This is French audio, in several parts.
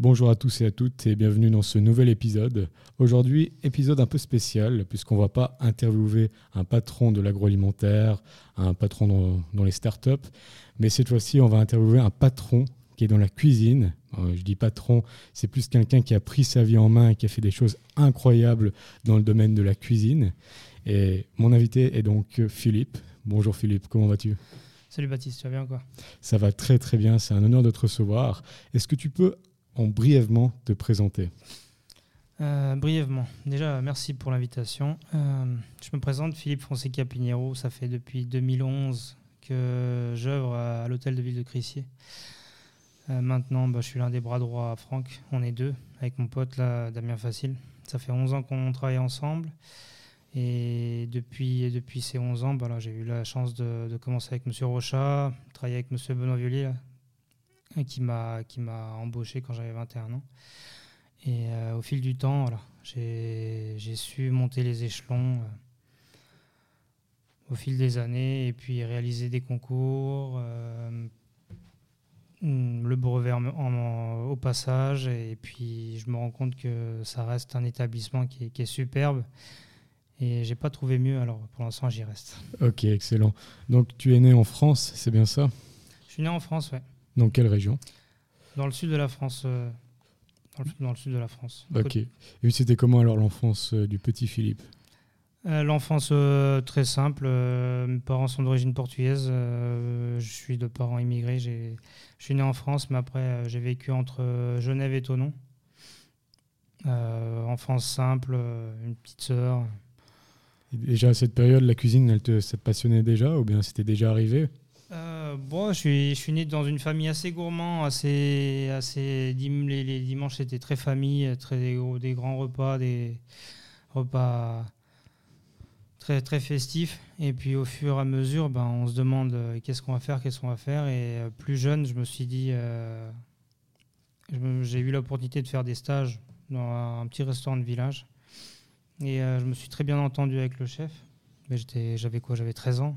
Bonjour à tous et à toutes et bienvenue dans ce nouvel épisode. Aujourd'hui, épisode un peu spécial puisqu'on ne va pas interviewer un patron de l'agroalimentaire, un patron dans, les startups, mais cette fois-ci, on va interviewer un patron qui est dans la cuisine. Euh, je dis patron, c'est plus quelqu'un qui a pris sa vie en main et qui a fait des choses incroyables dans le domaine de la cuisine. Et mon invité est donc Philippe. Bonjour Philippe, comment vas-tu? Salut Baptiste, tu vas bien quoi? Ça va très très bien, c'est un honneur de te recevoir. Est-ce que tu peux brièvement te présenter euh, brièvement. Déjà, merci pour l'invitation. Euh, je me présente, Philippe Fonseca Pinheiro. Ça fait depuis 2011 que j'œuvre à, l'hôtel de ville de Crissier. Euh, maintenant, bah, je suis l'un des bras droits à Franck. On est deux, avec mon pote là, Damien Facile. Ça fait 11 ans qu'on travaille ensemble. Et depuis, depuis ces 11 ans, bah, j'ai eu la chance de, commencer avec M. Rochat, travailler avec M. Benoît Violier, qui m'a qui m'a embauché quand j'avais 21 ans. Et euh, au fil du temps, voilà, j'ai su monter les échelons euh, au fil des années et puis réaliser des concours, euh, le brevet au passage. Et puis je me rends compte que ça reste un établissement qui est, qui est superbe. Et j'ai pas trouvé mieux, alors pour l'instant j'y reste. Ok, excellent. Donc tu es né en France, c'est bien ça? Je suis né en France, ouais. Dans quelle région Dans le sud de la France. Euh, dans, le, sud de la France. Ok. Et c'était comment alors l'enfance euh, du petit Philippe euh, L'enfance très simple. mes parents sont d'origine portugaise. je suis de parents immigrés. Je suis né en France, mais après j'ai vécu entre Genève et Tonon. enfance simple, une petite sœur. déjà à cette période, la cuisine, elle te, ça te passionnait déjà ou bien c'était déjà arrivé euh, bon, je suis, né dans une famille assez gourmand, assez, assez les, les dimanches c'était très famille, très des, grands repas, des repas très très festifs. Et puis au fur et à mesure, ben, on se demande euh, qu'est-ce qu'on va faire, qu'est-ce qu'on va faire. Et euh, plus jeune, je me suis dit, j'ai eu l'opportunité de faire des stages dans un, petit restaurant de village. Et je me suis très bien entendu avec le chef. J'avais quoi J'avais 13 ans.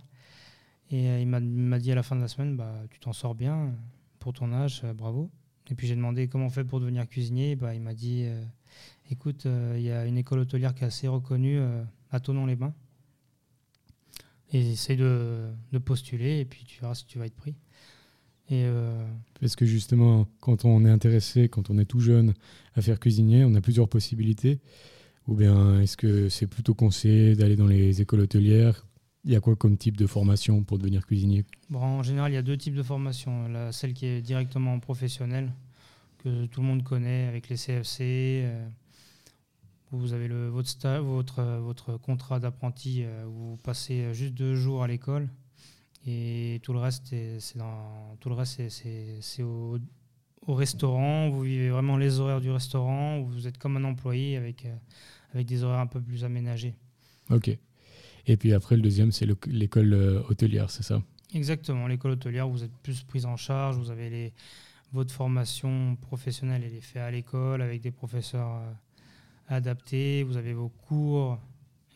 Et euh, il m'a dit à la fin de la semaine, bah, tu t'en sors bien pour ton âge, euh, bravo. Et puis j'ai demandé comment on fait pour devenir cuisinier. Bah, il m'a dit, euh, écoute, il y a une école hôtelière qui est assez reconnue à Tonon-les-Bains. Et essaye de, de, postuler et puis tu verras si tu vas être pris. Et Parce que justement, quand on est intéressé, quand on est tout jeune à faire cuisinier, on a plusieurs possibilités. Ou bien est-ce que c'est plutôt conseillé d'aller dans les écoles hôtelières il y a quoi comme type de formation pour devenir cuisinier? Bon, En général, il y a deux types de formation. La, celle qui est directement professionnelle, que tout le monde connaît avec les CFC. Euh, vous avez le, votre, votre, votre contrat d'apprenti euh, où vous passez juste deux jours à l'école. Et tout le reste, c'est dans tout le reste, c'est au, au, restaurant. Vous vivez vraiment les horaires du restaurant. Vous êtes comme un employé avec, euh, avec des horaires un peu plus aménagés. Ok. Et puis après, le deuxième, c'est l'école euh, hôtelière, c'est ça Exactement, l'école hôtelière, vous êtes plus prise en charge, vous avez les, votre formation professionnelle, elle est faite à l'école avec des professeurs euh, adaptés, vous avez vos cours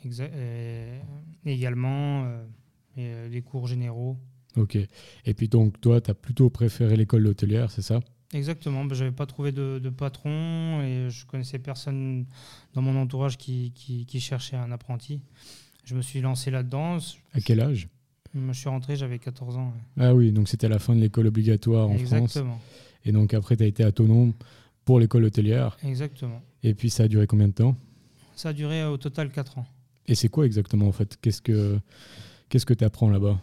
euh, également, et, des cours généraux. Ok. Et puis donc, toi, tu as plutôt préféré l'école hôtelière, c'est ça Exactement, je n'avais pas trouvé de, patron et je connaissais personne dans mon entourage qui, qui, qui cherchait un apprenti je me suis lancé là-dedans. À quel âge? Je suis rentré, j'avais 14 ans. Ah oui, donc c'était la fin de l'école obligatoire en Exactement. France. Et donc après, tu as été autonome pour l'école hôtelière. Exactement. Et puis ça a duré combien de temps? Ça a duré au total 4 ans. Et c'est quoi exactement en fait? Qu'est-ce que qu'est-ce que tu apprends là-bas?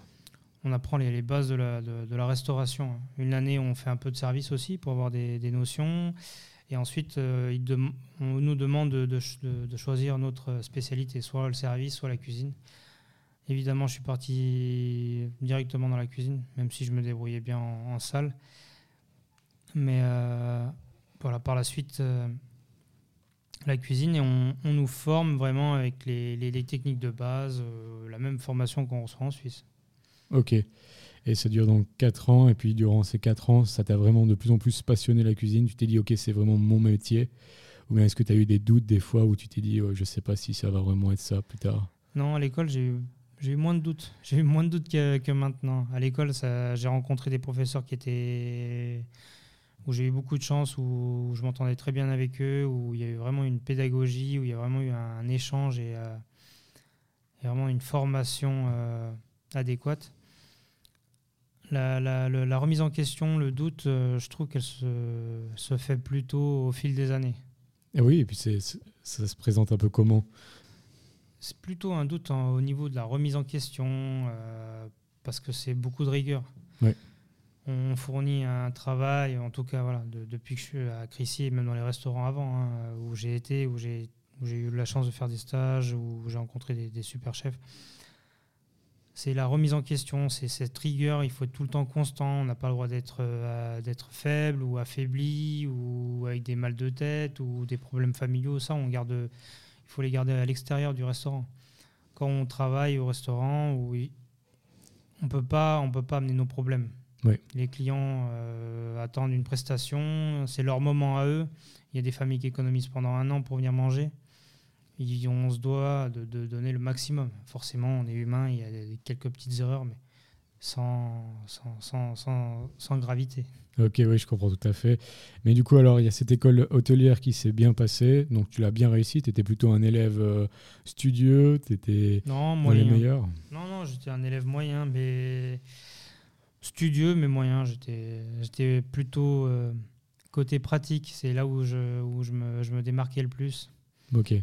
On apprend les, les bases de la, de, de la, restauration. Une année, on fait un peu de service aussi pour avoir des, des notions. Et ensuite, euh, on nous demande de, choisir notre spécialité, soit le service, soit la cuisine. Évidemment, je suis parti directement dans la cuisine, même si je me débrouillais bien en, salle. Mais euh, voilà, par la suite, euh, la cuisine, et on, nous forme vraiment avec les, les, techniques de base, la même formation qu'on reçoit en Suisse. Ok. Et ça dure donc 4 ans, et puis durant ces 4 ans, ça t'a vraiment de plus en plus passionné la cuisine. Tu t'es dit, ok, c'est vraiment mon métier. Ou bien est-ce que tu as eu des doutes des fois où tu t'es dit, je sais pas si ça va vraiment être ça plus tard? Non, à l'école, j'ai eu moins de doutes. J'ai eu moins de doutes que, maintenant. À l'école, j'ai rencontré des professeurs qui étaient où j'ai eu beaucoup de chance, où je m'entendais très bien avec eux, où il y a eu vraiment une pédagogie, où il y a vraiment eu un, échange et, euh, et, vraiment une formation euh, adéquate. La, la, la, la, remise en question, le doute, euh, je trouve qu'elle se, se, fait plutôt au fil des années. Et oui, et puis ça se présente un peu comment? C'est plutôt un doute en, au niveau de la remise en question, euh, parce que c'est beaucoup de rigueur. On fournit un travail, en tout cas voilà, de, depuis que je suis à Crissy, même dans les restaurants avant, hein, où j'ai été, où j'ai, où j'ai eu la chance de faire des stages, où j'ai rencontré des, des super chefs c'est la remise en question, c'est cette rigueur, il faut être tout le temps constant, on n'a pas le droit d'être euh, d'être faible ou affaibli ou avec des mal de tête ou des problèmes familiaux, ça on garde il faut les garder à l'extérieur du restaurant. Quand on travaille au restaurant, oui, on peut pas on peut pas amener nos problèmes. Oui. Les clients euh, attendent une prestation, c'est leur moment à eux. Il y a des familles qui économisent pendant un an pour venir manger on se doit de, de, donner le maximum. Forcément, on est humain, il y a quelques petites erreurs, mais sans, sans, sans, sans, sans gravité. Ok, oui, je comprends tout à fait. Mais du coup, alors, il y a cette école hôtelière qui s'est bien passée, donc tu l'as bien réussi, tu étais plutôt un élève euh, studieux, tu étais non, dans les meilleurs Non, non, j'étais un élève moyen, mais studieux, mais moyen. J'étais plutôt euh, côté pratique, c'est là où, je, où je, me, je me démarquais le plus. Ok.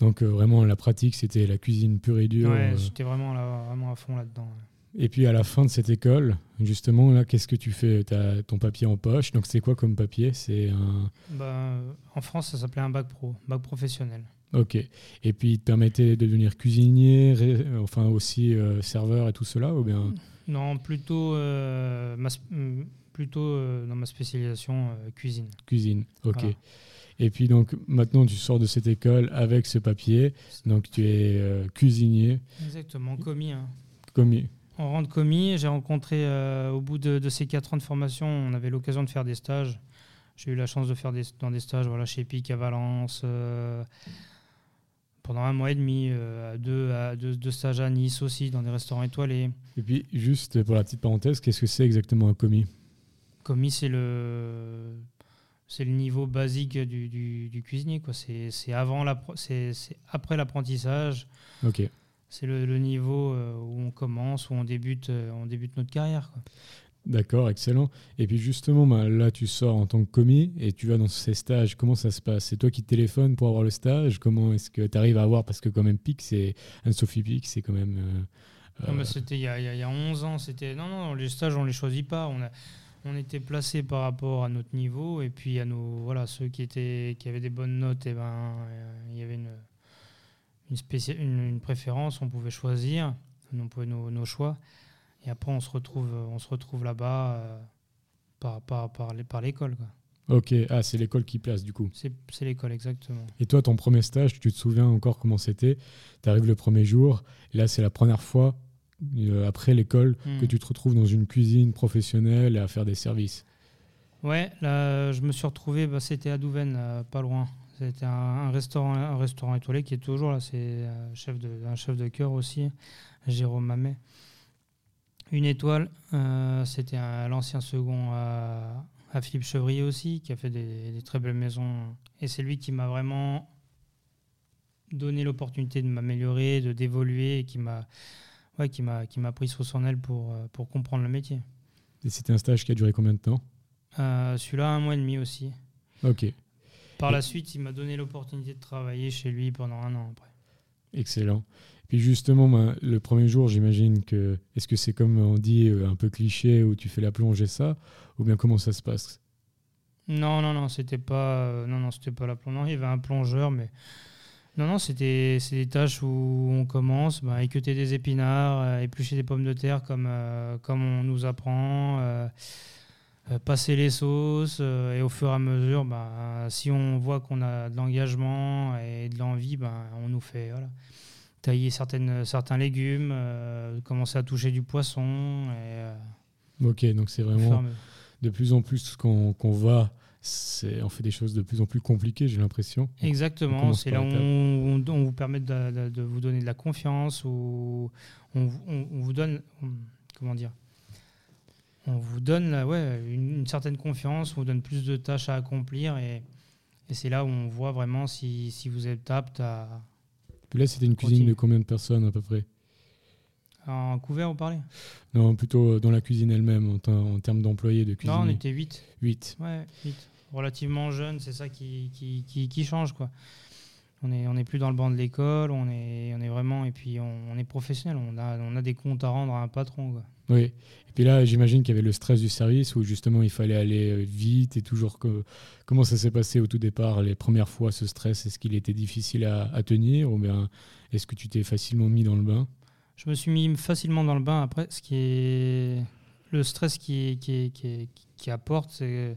Donc euh, vraiment la pratique, c'était la cuisine pure et dure. Ouais, j'étais vraiment, là, vraiment à fond là-dedans. Et puis à la fin de cette école, justement, là, qu'est-ce que tu fais? Tu as ton papier en poche. Donc c'est quoi comme papier? C'est un. Bah, en France, ça s'appelait un bac pro, bac professionnel. Ok. Et puis il te permettait de devenir cuisinier, ré... enfin aussi euh, serveur et tout cela ou bien? Non, plutôt, euh, ma, plutôt euh, dans ma spécialisation cuisine. Cuisine, ok. Voilà. Et puis donc maintenant tu sors de cette école avec ce papier, donc tu es euh, cuisinier. Exactement, commis. Hein. Commis. On rentre commis. J'ai rencontré euh, au bout de, de, ces quatre ans de formation, on avait l'occasion de faire des stages. J'ai eu la chance de faire des, dans des stages voilà, chez Pic à Valence. Euh, pendant un mois et demi, euh, deux, à deux, deux, stages à Nice aussi, dans des restaurants étoilés. Et puis, juste pour la petite parenthèse, qu'est-ce que c'est exactement un commis? Commis, c'est le c'est le niveau basique du, du, du cuisinier. C'est avant la, c'est après l'apprentissage. Ok. C'est le, le, niveau euh, où on commence, où on débute, euh, on débute notre carrière. D'accord, excellent. Et puis justement, bah, là, tu sors en tant que commis et tu vas dans ces stages. Comment ça se passe? C'est toi qui te téléphones pour avoir le stage? Comment est-ce que tu arrives à avoir? Parce que quand même, PIC, c'est un Sophie PIC, c'est quand même... Euh, non, c'était il y, a, il y a 11 ans. C'était non, non, les stages, on les choisit pas. On a on était placé par rapport à notre niveau et puis à nos voilà ceux qui étaient qui avaient des bonnes notes et ben il y avait une une, spéciale, une, une préférence on pouvait choisir on pouvait nos, nos, choix. Et après on se retrouve on se retrouve là-bas euh, par par par, par l'école quoi. Ok ah c'est l'école qui place du coup. C'est l'école exactement. Et toi ton premier stage tu te souviens encore comment c'était? Tu arrives le premier jour là c'est la première fois euh, après l'école mmh. que tu te retrouves dans une cuisine professionnelle et à faire des services Ouais, là, je me suis retrouvé, bah, c'était à Douvaine, euh, pas loin. C'était un, un, restaurant, un restaurant étoilé qui est toujours là. C'est un chef de, un chef de cœur aussi, Jérôme Mamet. Une étoile, euh, c'était l'ancien second à, à, Philippe Chevrier aussi, qui a fait des, des très belles maisons. Et c'est lui qui m'a vraiment donné l'opportunité de m'améliorer, de d'évoluer, et qui m'a ouais, qui m'a qui m'a pris sous son aile pour euh, pour comprendre le métier. Et c'était un stage qui a duré combien de temps? Euh, Celui-là un mois et demi aussi. Ok. Par la suite, il m'a donné l'opportunité de travailler chez lui pendant un an après. Excellent. Puis justement, le premier jour, j'imagine que. Est-ce que c'est comme on dit, euh, un peu cliché, où tu fais la plonge et ça? Ou bien comment ça se passe? Non, non, non, c'était pas, euh, non, non, c'était pas la plonge. Non, il y avait un plongeur, mais. Non, non, c'est des tâches où on commence bah, à équeuter des épinards, à éplucher des pommes de terre comme, euh, comme on nous apprend, euh, euh, passer les sauces, euh, et au fur et à mesure, bah, si on voit qu'on a de l'engagement et de l'envie, bah, on nous fait voilà, tailler certaines, certains légumes, euh, commencer à toucher du poisson. Et, euh, Ok, donc c'est vraiment de plus en plus qu'on qu'on va, on fait des choses de plus en plus compliquées, j'ai l'impression. on Exactement, c'est là où on, vous permet de, de- de vous donner de la confiance, ou on, vous- on- on vous donne, on- comment dire, on vous donne là, ouais, une, une certaine confiance, on vous donne plus de tâches à accomplir, et, et c'est là où on voit vraiment si, si vous êtes apte à... Puis là, c'était une cuisine de combien de personnes à peu près? En couvert, vous parlez? Non, plutôt euh, dans la cuisine elle-même, en, ter- en termes d'employés, de Non, on était 8. 8. Ouais, 8. Relativement jeune, c'est ça qui, qui, qui, qui change, quoi. On n'est on est plus dans le banc de l'école, on est, on est vraiment, et puis on, on est professionnel, on a, on a des comptes à rendre à un patron, quoi. Oui. Et puis là, j'imagine qu'il y avait le stress du service où justement il fallait aller euh, vite et toujours. que- Comment ça s'est passé au tout départ, les premières fois, ce stress? Est-ce qu'il était difficile à, à tenir ou bien est-ce que tu t'es facilement mis dans le bain? Je me suis mis facilement dans le bain. Après, ce qui est le stress qui, qui, qui, qui apporte, c'est-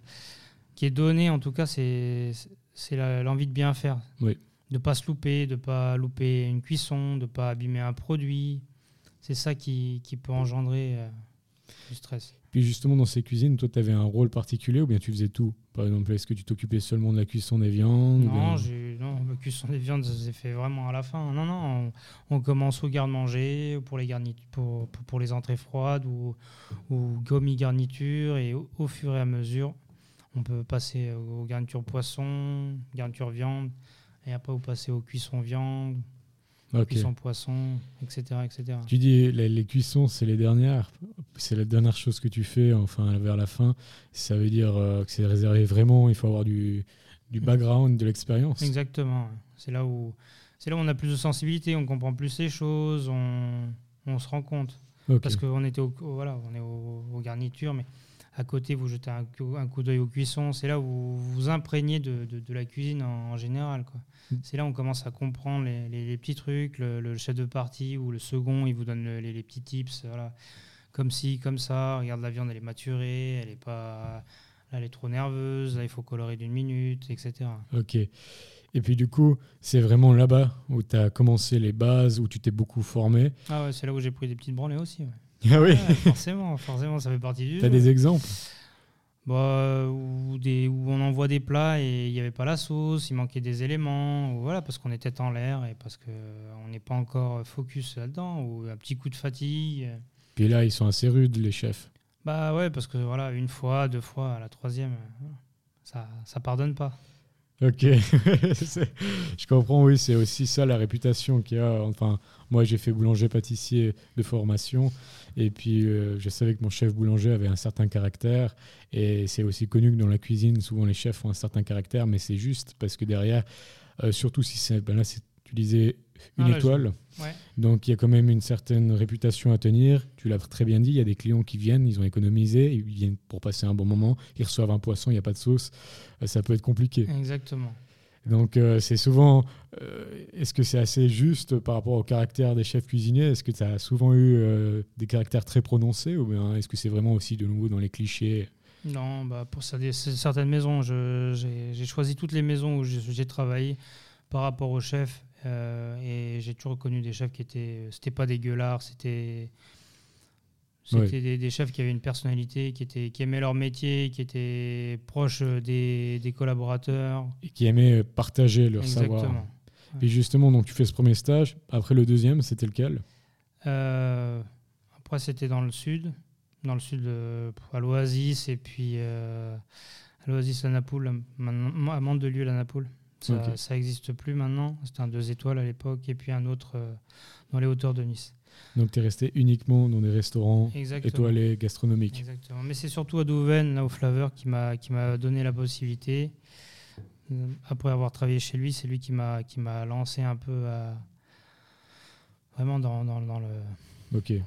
qui est donné en tout cas, c'est c'est la- l'envie de bien faire. Oui. De pas se louper, de pas louper une cuisson, de pas abîmer un produit. C'est ça qui, qui peut engendrer euh, du stress. Puis justement, dans ces cuisines, toi, tu avais un rôle particulier ou bien tu faisais tout? Par exemple, est-ce que tu t'occupais seulement de la cuisson des viandes Non, bien- j'ai- cuisson des viandes, ça s'est fait vraiment à la fin. Non, non, on, on commence au garde-manger pour les garnitures, pour, pour, pour les entrées froides ou, ou gommi garniture et au, au fur et à mesure, on peut passer aux garnitures poisson, garniture viande et après vous passez aux cuissons viande, Ok. cuissons poisson, etc., etc. Tu dis les, les cuissons, c'est les dernières, c'est la dernière chose que tu fais, enfin vers la fin. Ça veut dire euh, que c'est réservé vraiment. Il faut avoir du, du background, de l'expérience. Exactement. C'est là où c'est là où on a plus de sensibilité, on comprend plus les choses, on, on se rend compte. Parce qu'on était au, au- voilà, on est au- aux garnitures, mais à côté, vous jetez un, coup- un coup d'œil aux cuissons. C'est là où vous vous imprégnez de, de- de la cuisine en, en général. quoi. Mm. C'est là où on commence à comprendre les, les- les petits trucs. Le, le chef de partie ou le second, il vous donne le- les, les petits tips. Voilà. Comme ci, comme ça. Regarde, la viande, elle est maturée. Elle est pas. Là, elle est trop nerveuse. Là, il faut colorer d'une minute, etc. Ok. Et puis du coup, c'est vraiment là-bas où tu as commencé les bases, où tu t'es beaucoup formé. Ah ouais, c'est là où j'ai pris des petites branlées aussi. ouais. Ah oui. Ouais, forcément, forcément, ça fait partie du Tu as des exemples? Bah, où, des, où on envoie des plats et il n'y avait pas la sauce, il manquait des éléments, ou voilà, parce qu'on était en l'air et parce qu'on n'est pas encore focus là-dedans, ou un petit coup de fatigue. Puis là, ils sont assez rudes, les chefs. Bah ouais, parce que voilà, une fois, deux fois, la troisième, euh, ça, ça pardonne pas. Ok, je comprends, oui, c'est aussi ça la réputation qu'il y a. Enfin, moi j'ai fait boulanger-pâtissier de formation et puis euh, je savais que mon chef boulanger avait un certain caractère et c'est aussi connu que dans la cuisine, souvent les chefs ont un certain caractère, mais c'est juste parce que derrière, euh, surtout si c'est, ben une Ah, je- étoile, Ouais. donc il y a quand même une certaine réputation à tenir. Tu l'as très bien dit, il y a des clients qui viennent, ils ont économisé, ils viennent pour passer un bon moment, ils reçoivent un poisson, il n'y a pas de sauce, Euh, ça peut être compliqué. Exactement. Donc euh, c'est souvent, euh, est-ce que c'est assez juste par rapport au caractère des chefs cuisiniers? Est-ce que tu as souvent eu euh, des caractères très prononcés ou bien est-ce que c'est vraiment aussi de nouveau dans les clichés? Non, bah pour ça, certaines maisons, j'ai choisi toutes les maisons où j'ai travaillé par rapport aux chefs euh, et j'ai toujours connu des chefs qui étaient, c'était pas des gueulards, c'était c'était des, des chefs qui avaient une personnalité, qui, étaient, qui aimaient leur métier, qui étaient proches des, des collaborateurs. et qui aimaient partager leur savoir Exactement. Et justement, donc tu fais ce premier stage. Après le deuxième, c'était lequel? Euh, après, c'était dans le sud, dans le sud de- à l'Oasis et puis euh, à l'Oasis à Napoule, à Mandelieu la Napoule. Ça, Ok. ça existe plus maintenant. C'était un deux étoiles à l'époque et puis un autre euh, dans les hauteurs de Nice. Donc tu es resté uniquement dans des restaurants Exactement. étoilés gastronomiques. Exactement. Mais c'est surtout à Douven, là au Flaveur, qui m'a qui m'a donné la possibilité après avoir travaillé chez lui, c'est lui qui m'a qui m'a lancé un peu à, vraiment dans, dans, dans le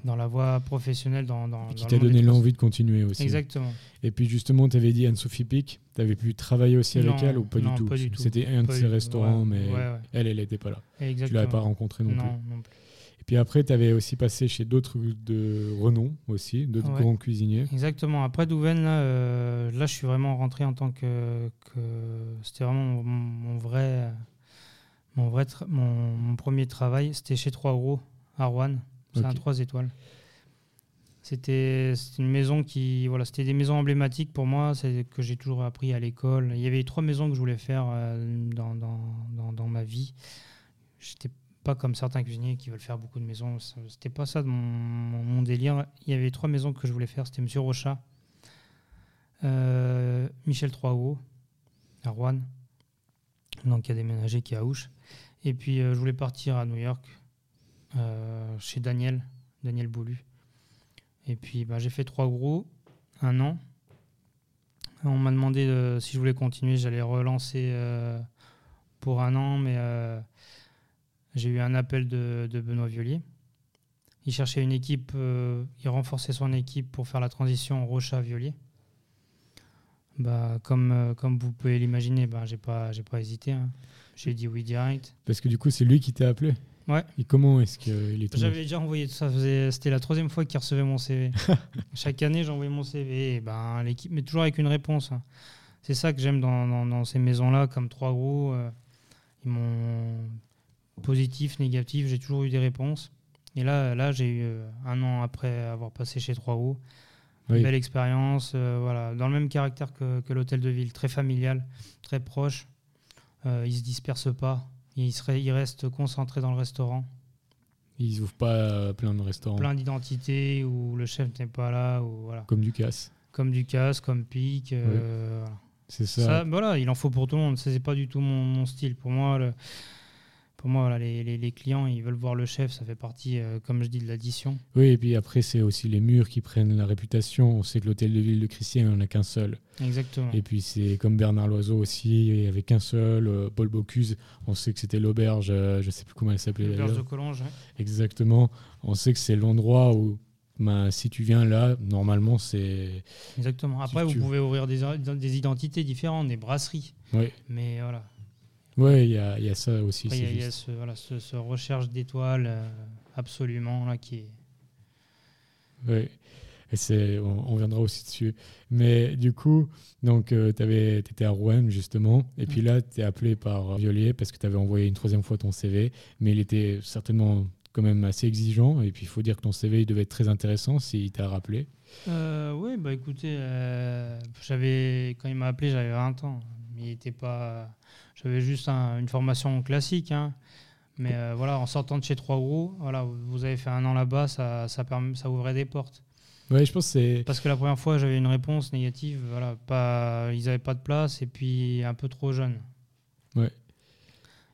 Dans la voie professionnelle, dans, dans Et qui t'a donné l'envie de continuer aussi. Exactement. Et puis justement, tu avais dit Anne-Sophie Pic, tu avais pu travailler aussi avec Non, elle ou pas non, du tout pas du tout. C'était un de ses restaurants, Ouais, mais ouais, ouais. elle, elle n'était pas là. Tu Exactement. l'avais pas rencontrée non, plus. non, non plus. Et puis après, tu avais aussi passé chez d'autres de renom aussi, d'autres grands cuisiniers. Exactement. Après Douven, là, euh, là, je suis vraiment rentré en tant que. que- C'était vraiment mon, mon vrai. Mon, vrai mon, mon premier travail, c'était chez Trois Gros, à Rouen. C'est un Ok. 3 étoiles. C'était une maison qui. Voilà, c'était des maisons emblématiques pour moi, c'est que j'ai toujours appris à l'école. Il y avait trois maisons que je voulais faire euh, dans, dans, dans, dans ma vie. J'étais pas comme certains cuisiniers qui veulent faire beaucoup de maisons. C'était pas ça de mon, délire. Il y avait trois maisons que je voulais faire. C'était Monsieur Rochat, euh, Michel Troisgros, à Rouen, donc qui a déménagé, qui est à Ouche. Et puis euh, je voulais partir à New York, chez Daniel, Daniel Boulu. Et puis bah, j'ai fait trois gros, un an. On m'a demandé euh, si je voulais continuer, j'allais relancer euh, pour un an, mais euh, j'ai eu un appel de, Benoît Violier. Il cherchait une équipe, euh, il renforçait son équipe pour faire la transition Rocha-Violier. Bah, comme, euh, comme vous pouvez l'imaginer, bah, j'ai pas hésité. hein. J'ai dit oui direct. Parce que du coup, c'est lui qui t'a appelé? Ouais. Et comment est-ce qu'il est J'avais déjà envoyé ça. faisait- C'était la troisième fois qu'il recevait mon CV. Chaque année, j'envoyais mon CV. Et ben, l'équipe, mais toujours avec une réponse. hein. C'est ça que j'aime dans, dans- dans ces maisons-là, comme trois gros. euh, ils m'ont positif, négatif. J'ai toujours eu des réponses. Et là, là, j'ai eu euh, un an après avoir passé chez trois gros. Oui. Belle expérience, euh, voilà, dans le même caractère que, que l'hôtel de ville, très familial, très proche. Euh, il se disperse pas. Il, serait, il reste concentré dans le restaurant Ils ouvrent pas euh, plein de restaurants plein d'identités où le chef n'est pas là ou voilà comme Ducasse. comme Ducasse comme Pic euh, voilà. C'est ça. Ça, voilà il en faut pour tout le monde c'est pas du tout mon, mon style pour moi le- pour moi voilà, les, les- les clients ils veulent voir le chef ça fait partie euh, comme je dis de l'addition Oui, et puis après, c'est aussi les murs qui prennent la réputation. On sait que l'hôtel de ville de Christian, il n'y en a qu'un seul. exactement Et puis c'est comme Bernard Loiseau aussi, il n'y avait qu'un seul. euh, Paul Bocuse, on sait que c'était l'auberge, euh, je ne sais plus comment elle s'appelait le berge de. Collonges ouais. Exactement. On sait que c'est l'endroit où, ben, si tu viens là, normalement, c'est. exactement après vous pouvez ouvrir des, des identités différentes des brasseries Oui, mais voilà ouais, il y y a ça aussi. Il y a, y ce, voilà, ce, ce recherche d'étoiles euh, absolument là qui est Ouais. Et c'est, on, on viendra aussi dessus. Mais du coup, donc, tu étais à Rouen, justement. Et puis là, tu es appelé par Violier parce que tu avais envoyé une troisième fois ton CV. Mais il était certainement quand même assez exigeant. Et puis, il faut dire que ton CV, il devait être très intéressant s'il t'a rappelé. Euh, oui, bah écoutez, euh, j'avais quand il m'a appelé, j'avais 20 ans, mais il était pas, j'avais juste un- une formation classique, hein. mais euh, voilà, en sortant de chez Trois Gros, voilà, vous avez fait un an là-bas, ça, ça, permet- ça ouvrait des portes. Ouais, je pense que c'est. Parce que la première fois, j'avais une réponse négative, voilà, pas, ils n'avaient pas de place et puis un peu trop jeune. Ouais.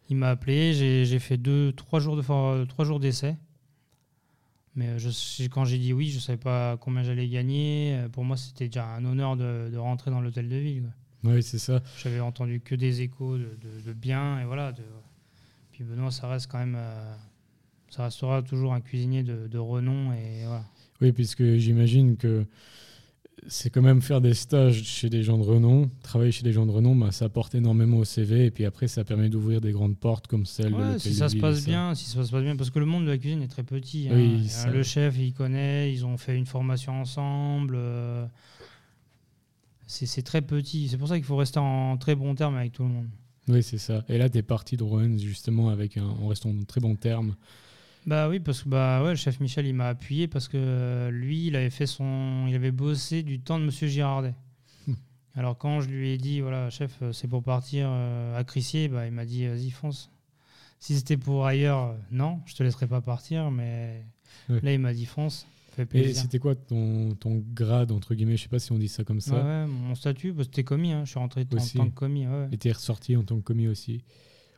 Il m'a appelé, j'ai fait deux, trois jours de for- trois jours d'essai. Mais je, quand j'ai dit oui, je savais pas combien j'allais gagner. Pour moi, c'était déjà un honneur de, de rentrer dans l'hôtel de ville. quoi. Ouais, c'est ça. J'avais entendu que des échos de, de- de bien et voilà. De, puis Benoît, ça reste quand même, euh, ça restera toujours un cuisinier de, de renom et voilà. Oui, puisque j'imagine que c'est quand même faire des stages chez des gens de renom, travailler chez des gens de renom, bah, ça apporte énormément au CV et puis après ça permet d'ouvrir des grandes portes comme celle de Ouais, l'hôtel si de ça se passe ça. bien, si ça se passe bien, parce que le monde de la cuisine est très petit. hein. Oui, Euh, ça- Le chef, il connaît, ils ont fait une formation ensemble. euh, c'est très petit. C'est pour ça qu'il faut rester en très bon terme avec tout le monde. Oui, c'est ça. Et là, tu es parti de Rouen justement avec un, en restant en très bon terme. Bah oui, parce que bah ouais, le chef Michel, il m'a appuyé parce que euh, lui, il avait fait son, il avait bossé du temps de Monsieur Girardet. Hmm. Alors quand je lui ai dit, voilà, chef, euh, c'est pour partir euh, à Crissier, bah, il m'a dit, vas-y, fonce. Si c'était pour ailleurs, non, je te laisserai pas partir, mais Ouais. là, il m'a dit, fonce, Et c'était quoi ton, ton grade, entre guillemets? Je sais pas si on dit ça comme ça. Ouais, ouais, mon statut, bah, c'était commis, hein, je suis rentré en tant que commis. ouais. Et t'es ressorti en tant que commis aussi?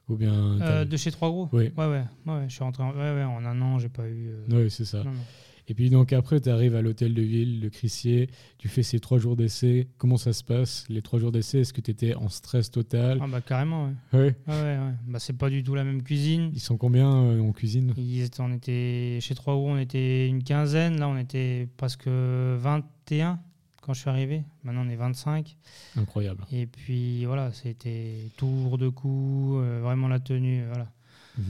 Ou bien. Euh, de chez Trois Gros Oui. Ouais, ouais, ouais, je suis rentré en, ouais, ouais, en un an, j'ai pas eu. euh, Ouais, c'est ça. non, non. Et puis donc après, tu arrives à l'hôtel de ville, le Crissier, tu fais ces trois jours d'essai. Comment ça se passe Les trois jours d'essai, est-ce que tu étais en stress total? Ah bah carrément, ouais. Ouais. Ah ouais, ouais. Bah, c'est pas du tout la même cuisine. Ils sont combien euh, en cuisine? Ils étaient- on était, chez Trois Hauts, on était une quinzaine. Là, on était presque 21 quand je suis arrivé. Maintenant, on est 25. Incroyable. Et puis voilà, c'était tour de cou, euh, vraiment la tenue. Voilà.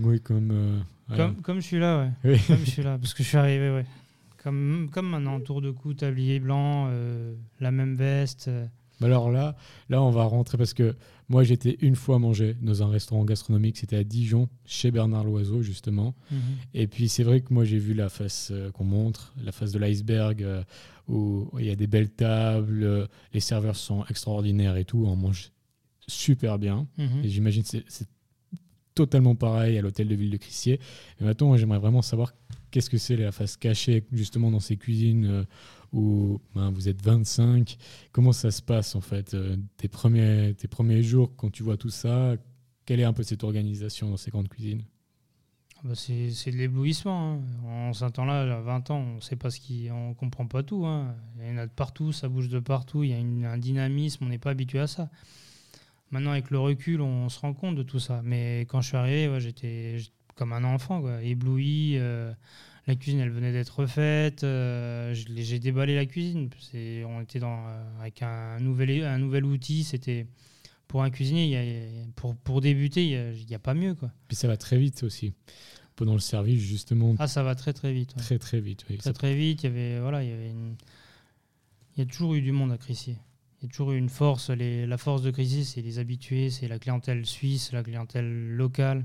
Oui, comme. euh. Comme, comme je suis là, ouais. Oui. Comme je suis là, parce que je suis arrivé, ouais. Comme, comme maintenant, tour de cou, tablier blanc, euh, la même veste. euh. Alors là, là, on va rentrer parce que moi, j'étais une fois manger dans un restaurant gastronomique. C'était à Dijon, chez Bernard Loiseau, justement. Et puis, c'est vrai que moi, j'ai vu la face euh, qu'on montre, la face de l'iceberg, euh, où il y a des belles tables, euh, les serveurs sont extraordinaires et tout. On mange super bien. Mhm. Et j'imagine que c'est- totalement pareil à l'hôtel de ville de Crissier. Et maintenant, j'aimerais vraiment savoir qu'est-ce que c'est la face cachée, justement, dans ces cuisines euh, où ben, vous êtes 25. Comment ça se passe, en fait, euh, tes, premiers, tes premiers jours quand tu vois tout ça? Quelle est un peu cette organisation dans ces grandes cuisines? Ah bah, c'est de l'éblouissement. hein. En ce temps-là, à 20 ans, on sait pas ce qui, on comprend pas tout. hein. Il y en a de partout, ça bouge de partout. Il y a un dynamisme, on n'est pas habitué à ça. Maintenant, avec le recul, on se rend compte de tout ça. Mais quand je suis arrivé, j'étais comme un enfant, quoi, ébloui. euh, la cuisine, elle venait d'être refaite. euh, J'ai déballé la cuisine. On était dans, euh, avec un nouvel, un nouvel outil. C'était pour un cuisinier, il y a- pour, pour débuter, il n'y a, pas mieux. Quoi. Puis ça va très vite aussi. Pendant le service, justement, Ah, ça va très très vite. ouais. très très vite. oui. Très très vite. Il y avait voilà, il y avait une- il y a toujours eu du monde à Crissier. Il y a toujours eu une force. Les- la force de Crissier, c'est les habitués, c'est la clientèle suisse, la clientèle locale.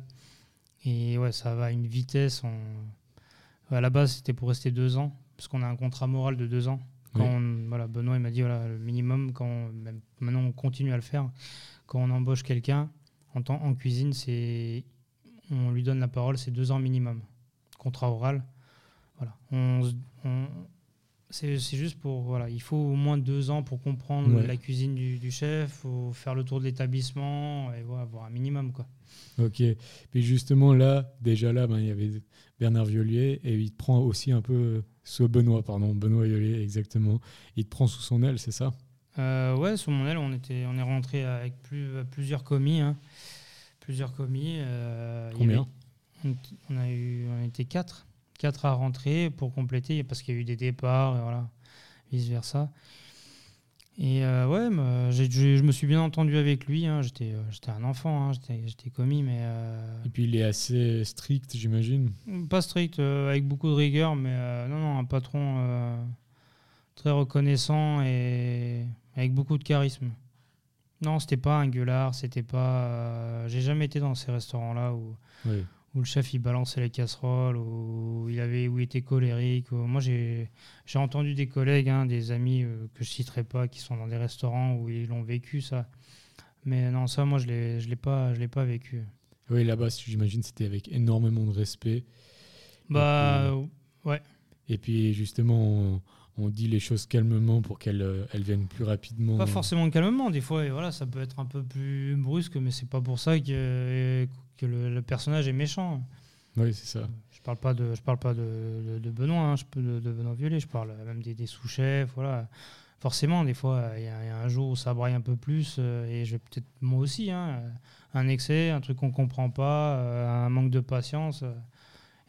Et ouais, ça va à une vitesse. On... À la base, c'était pour rester deux ans, parce qu'on a un contrat moral de deux ans. Quand Oui. on- voilà, Benoît il m'a dit voilà, le minimum, quand on- même- maintenant on continue à le faire, quand on embauche quelqu'un en, temps- en cuisine, c'est on lui donne la parole, c'est deux ans minimum. Contrat oral. Voilà. On, se- on- c'est juste pour. Voilà, il faut au moins deux ans pour comprendre Ouais. la cuisine du, du chef, faut faire le tour de l'établissement et voilà, avoir un minimum. Quoi. Ok. Puis justement, là, déjà là, ben, il y avait Bernard Violier et il te prend aussi un peu. Soit Benoît, pardon, Benoît Violier, exactement. Il te prend sous son aile, c'est ça? Euh, ouais, sous mon aile, on, était, on est rentré avec plus, plusieurs commis. hein. Plusieurs commis. euh, Combien avait- on, on a eu, on était quatre. Quatre à rentrer pour compléter, parce qu'il y a eu des départs, et voilà, vice-versa. Et euh, ouais, mais j'ai- je je me suis bien entendu avec lui. hein. J'étais euh, j'étais un enfant, hein. j'étais j'étais commis, mais euh, Et puis il est assez strict, j'imagine. pas strict, euh, avec beaucoup de rigueur, mais euh, non, non, un patron euh, très reconnaissant et avec beaucoup de charisme. Non, c'était pas un gueulard, c'était pas. euh, J'ai jamais été dans ces restaurants-là où, Oui. Où le chef il balançait les casseroles, où il avait, où il était colérique. où- Moi, j'ai j'ai entendu des collègues, hein, des amis euh, que je citerai pas, qui sont dans des restaurants où ils l'ont vécu ça. Mais non, ça, moi, je l'ai, je l'ai pas, je l'ai pas vécu. Oui, là-bas, j'imagine, c'était avec énormément de respect. Bah, ouais. Et puis justement, on, on dit les choses calmement pour qu'elles euh, elles viennent plus rapidement. Pas forcément calmement, des fois, et voilà, ça peut être un peu plus brusque, mais c'est pas pour ça que, que le, le personnage est méchant. Oui, c'est ça. Je parle pas de, je parle pas de, de- de Benoît, hein, je peux de, de Benoît Violet, je parle même des, des sous-chefs, voilà. Forcément, des fois, il y, a il y a un jour où ça braille un peu plus, euh, et je vais peut-être moi aussi, hein, un excès, un truc qu'on comprend pas, euh, un manque de patience,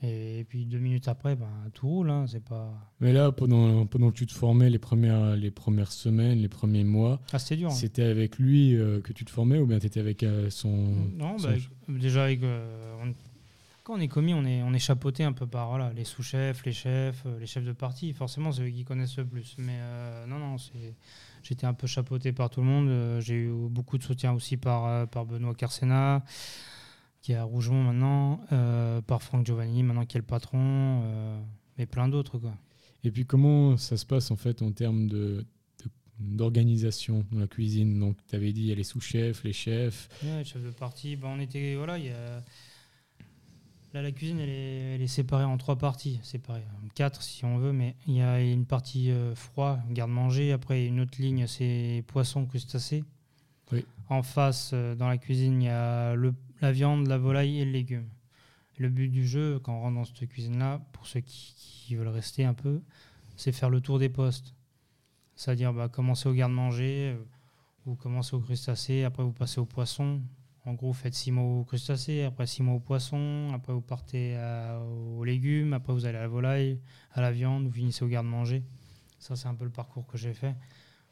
et, puis deux minutes après, ben, tout roule, hein, c'est pas. Mais là, pendant, pendant que tu te formais les premières, les premières semaines, les premiers mois, Ah, c'était dur. hein. c'était avec lui euh, que tu te formais ou bien tu étais avec euh, son. Non, son- bah, avec- déjà, avec, euh, on- quand on est commis, on est, on est chapeauté un peu par voilà, les sous-chefs, les chefs, les chefs de parti. Forcément, c'est eux qui connaissent le plus. Mais non, non, c'est- j'étais un peu chapeauté par tout le monde. J'ai eu beaucoup de soutien aussi par, par Benoît Carcena, qui est à Rougemont maintenant, euh, par Franck Giovanni, maintenant qui est le patron, euh, et plein d'autres. quoi. Et puis comment ça se passe en fait en termes de d'organisation dans la cuisine? Donc tu avais dit il y a les sous-chefs, les chefs. Ouais, chef de partie, bah, on était voilà, il y a là la cuisine elle est, elle est séparée en trois parties, séparée quatre si on veut, mais il y a une partie euh, froid, garde-manger, après une autre ligne c'est poisson, crustacés. Oui. En face euh, dans la cuisine il y a le, la viande, la volaille et le légume. Le but du jeu, quand on rentre dans cette cuisine-là, pour ceux qui, veulent rester un peu, c'est faire le tour des postes. C'est-à-dire bah, commencer au garde-manger, euh, vous commencez au crustacé, après vous passez au poisson. En gros, vous faites 6 mois au crustacé, après 6 mois au poisson, après vous partez à- aux légumes, après vous allez à la volaille, à la viande, vous finissez au garde-manger. Ça, c'est un peu le parcours que j'ai fait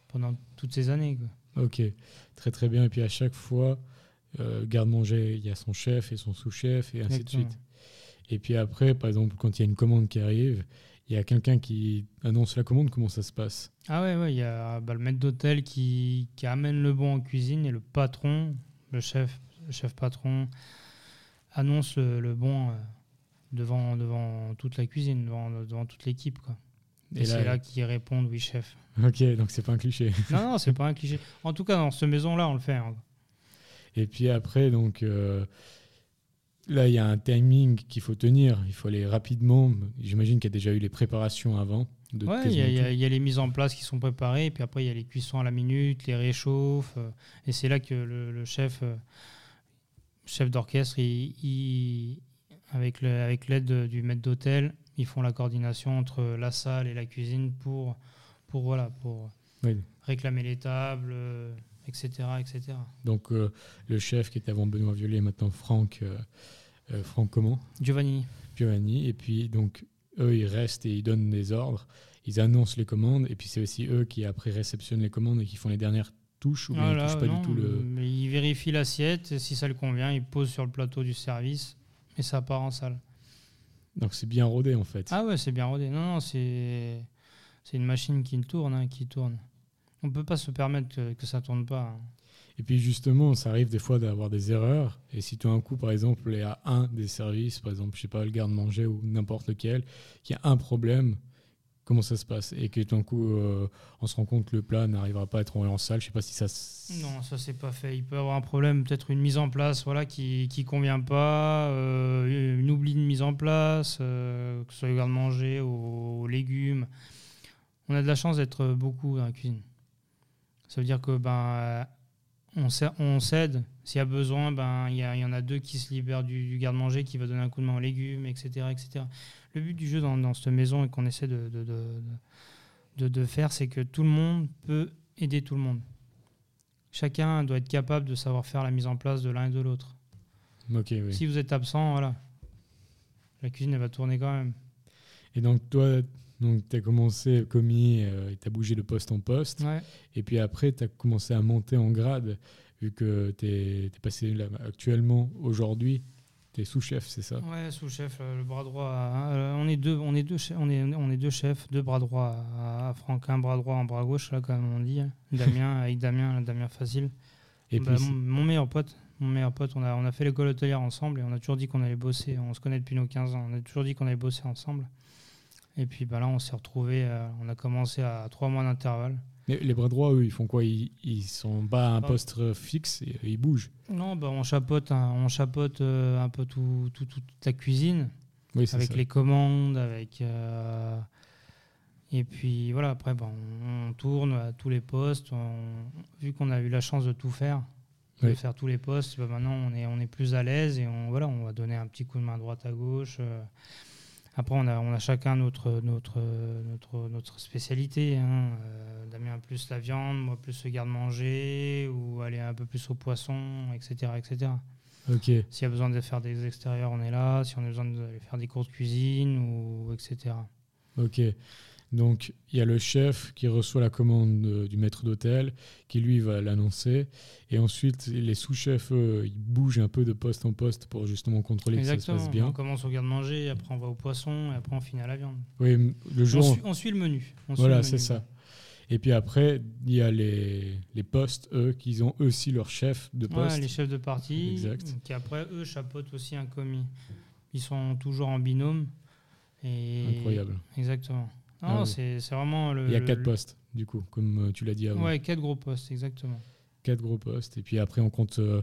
pendant toutes ces années. Ok, très très bien. Et puis à chaque fois, euh, garde-manger, il y a son chef et son sous-chef et ainsi Exactement. de suite. Et puis après, par exemple, quand il y a une commande qui arrive, il y a quelqu'un qui annonce la commande, comment ça se passe? Ah ouais, ouais, il y a bah, le maître d'hôtel qui, qui amène le bon en cuisine et le patron, le chef, le chef patron, annonce le, le bon euh, devant, devant toute la cuisine, devant, devant toute l'équipe. quoi. Et, c'est là qu'ils répondent oui, chef. Ok, donc c'est pas un cliché. non, non, c'est pas un cliché. En tout cas, dans cette maison-là, on le fait. hein. Et puis après, donc euh, là, il y a un timing qu'il faut tenir. Il faut aller rapidement. J'imagine qu'il y a déjà eu les préparations avant. Ouais, il y, a- y les mises en place qui sont préparées, et puis après, il y a les cuissons à la minute, les réchauffes. euh, et c'est là que le, le chef, euh, chef d'orchestre, il- il- avec l'aide du maître d'hôtel, ils font la coordination entre la salle et la cuisine pour, pour, voilà, pour Oui. réclamer les tables, euh, etc., etc. Donc euh, le chef qui était avant Benoît Violet, maintenant Franck, euh, euh, Franck comment? Giovanni. Giovanni. Et puis donc eux, ils restent et ils donnent des ordres. Ils annoncent les commandes. Et puis c'est aussi eux qui après réceptionnent les commandes et qui font les dernières touches ou bien ils touchent pas non, du tout le. mais il vérifie l'assiette, et si ça le convient, il pose sur le plateau du service, et ça part en salle. Donc c'est bien rodé en fait. Ah ouais, c'est bien rodé. Non, non, c'est c'est une machine qui tourne, hein, qui tourne. On peut pas se permettre que, que ça tourne pas. hein. Et puis justement, ça arrive des fois d'avoir des erreurs. Et si tout d'un coup, par exemple, il y a un des services, par exemple, je sais pas, le garde-manger ou n'importe lequel, qui a un problème, comment ça se passe? Et que tout d'un coup, euh, on se rend compte que le plat n'arrivera pas à être envoyé en salle. Je sais pas si ça. Non, ça c'est pas fait. Il peut avoir un problème, peut-être une mise en place, voilà, qui qui convient pas, euh, une oubli de mise en place, euh, que ce soit le garde-manger aux, aux légumes. On a de la chance d'être beaucoup dans la cuisine. Ça veut dire que ben euh, on, s'aide. S'il y a besoin, ben il y, en a deux qui se libèrent du, du garde-manger, qui va donner un coup de main aux légumes, etc., etc. Le but du jeu dans, dans cette maison et qu'on essaie de, de, de, de- de faire, c'est que tout le monde peut aider tout le monde. Chacun doit être capable de savoir faire la mise en place de l'un et de l'autre. Oui. Si vous êtes absent, voilà, la cuisine elle va tourner quand même. Et donc, toi, tu as commencé commis euh, et tu as bougé de poste en poste. Ouais. Et puis après, tu as commencé à monter en grade, vu que tu es, passé là, actuellement, aujourd'hui, tu es sous-chef, c'est ça? Ouais, sous-chef, euh, le bras droit. à- euh, on est deux, on est deux, chefs, on est, on est deux chefs, deux bras droits à, à Franck, un bras droit, un bras gauche, là, comme on dit. hein. Damien, avec Damien, Damien Facile. Et Bah, puis, mon, mon meilleur pote, mon meilleur pote, on a, on a fait l'école hôtelière ensemble et on a toujours dit qu'on allait bosser. On se connaît depuis nos 15 ans. On a toujours dit qu'on allait bosser ensemble. Et puis bah, là, on s'est retrouvés. euh, on a commencé à trois mois d'intervalle. les, les bras droits, eux, ils font quoi? Ils, ils sont pas à un poste euh, fixe et ils bougent? Non, bah, on chapeaute, un, on chapeaute euh, un peu tout, tout- toute la cuisine. Oui, avec ça. les commandes, avec euh, et puis voilà. Après, ben, on, on tourne à tous les postes. On- vu qu'on a eu la chance de tout faire, de Oui. faire tous les postes, ben, maintenant on est on est plus à l'aise et on voilà, on va donner un petit coup de main droite à gauche. euh. Après, on a, on a chacun notre, notre, notre, notre spécialité. hein. Euh, Damien plus la viande, moi plus le garde-manger, ou aller un peu plus au poisson, etc. etc. Ok. S'il y a besoin de faire des extérieurs, on est là. Si on a besoin de faire des cours de cuisine, ou etc. Ok. Donc, il y a le chef qui reçoit la commande euh, du maître d'hôtel, qui lui va l'annoncer. Et ensuite, les sous-chefs, eux, ils bougent un peu de poste en poste pour justement contrôler que ça se passe bien. On commence au garde-manger, après on va au poisson, et après on finit à la viande. Oui, le On, jour. suit, on suit le menu. On Voilà, c'est ça. Et puis après, il y a les, les postes, eux, qui ont eux aussi leur chef de Ouais, poste. les chefs de partie, Exact. qui après, eux, chapeautent aussi un commis. Ils sont toujours en binôme. Et... Incroyable. Exactement. Non, Ah oui. c'est vraiment le. Il y a le- quatre le- postes, du coup, comme euh, tu l'as dit avant. Ouais, quatre gros postes, exactement. Quatre gros postes. Et puis après, on compte. euh,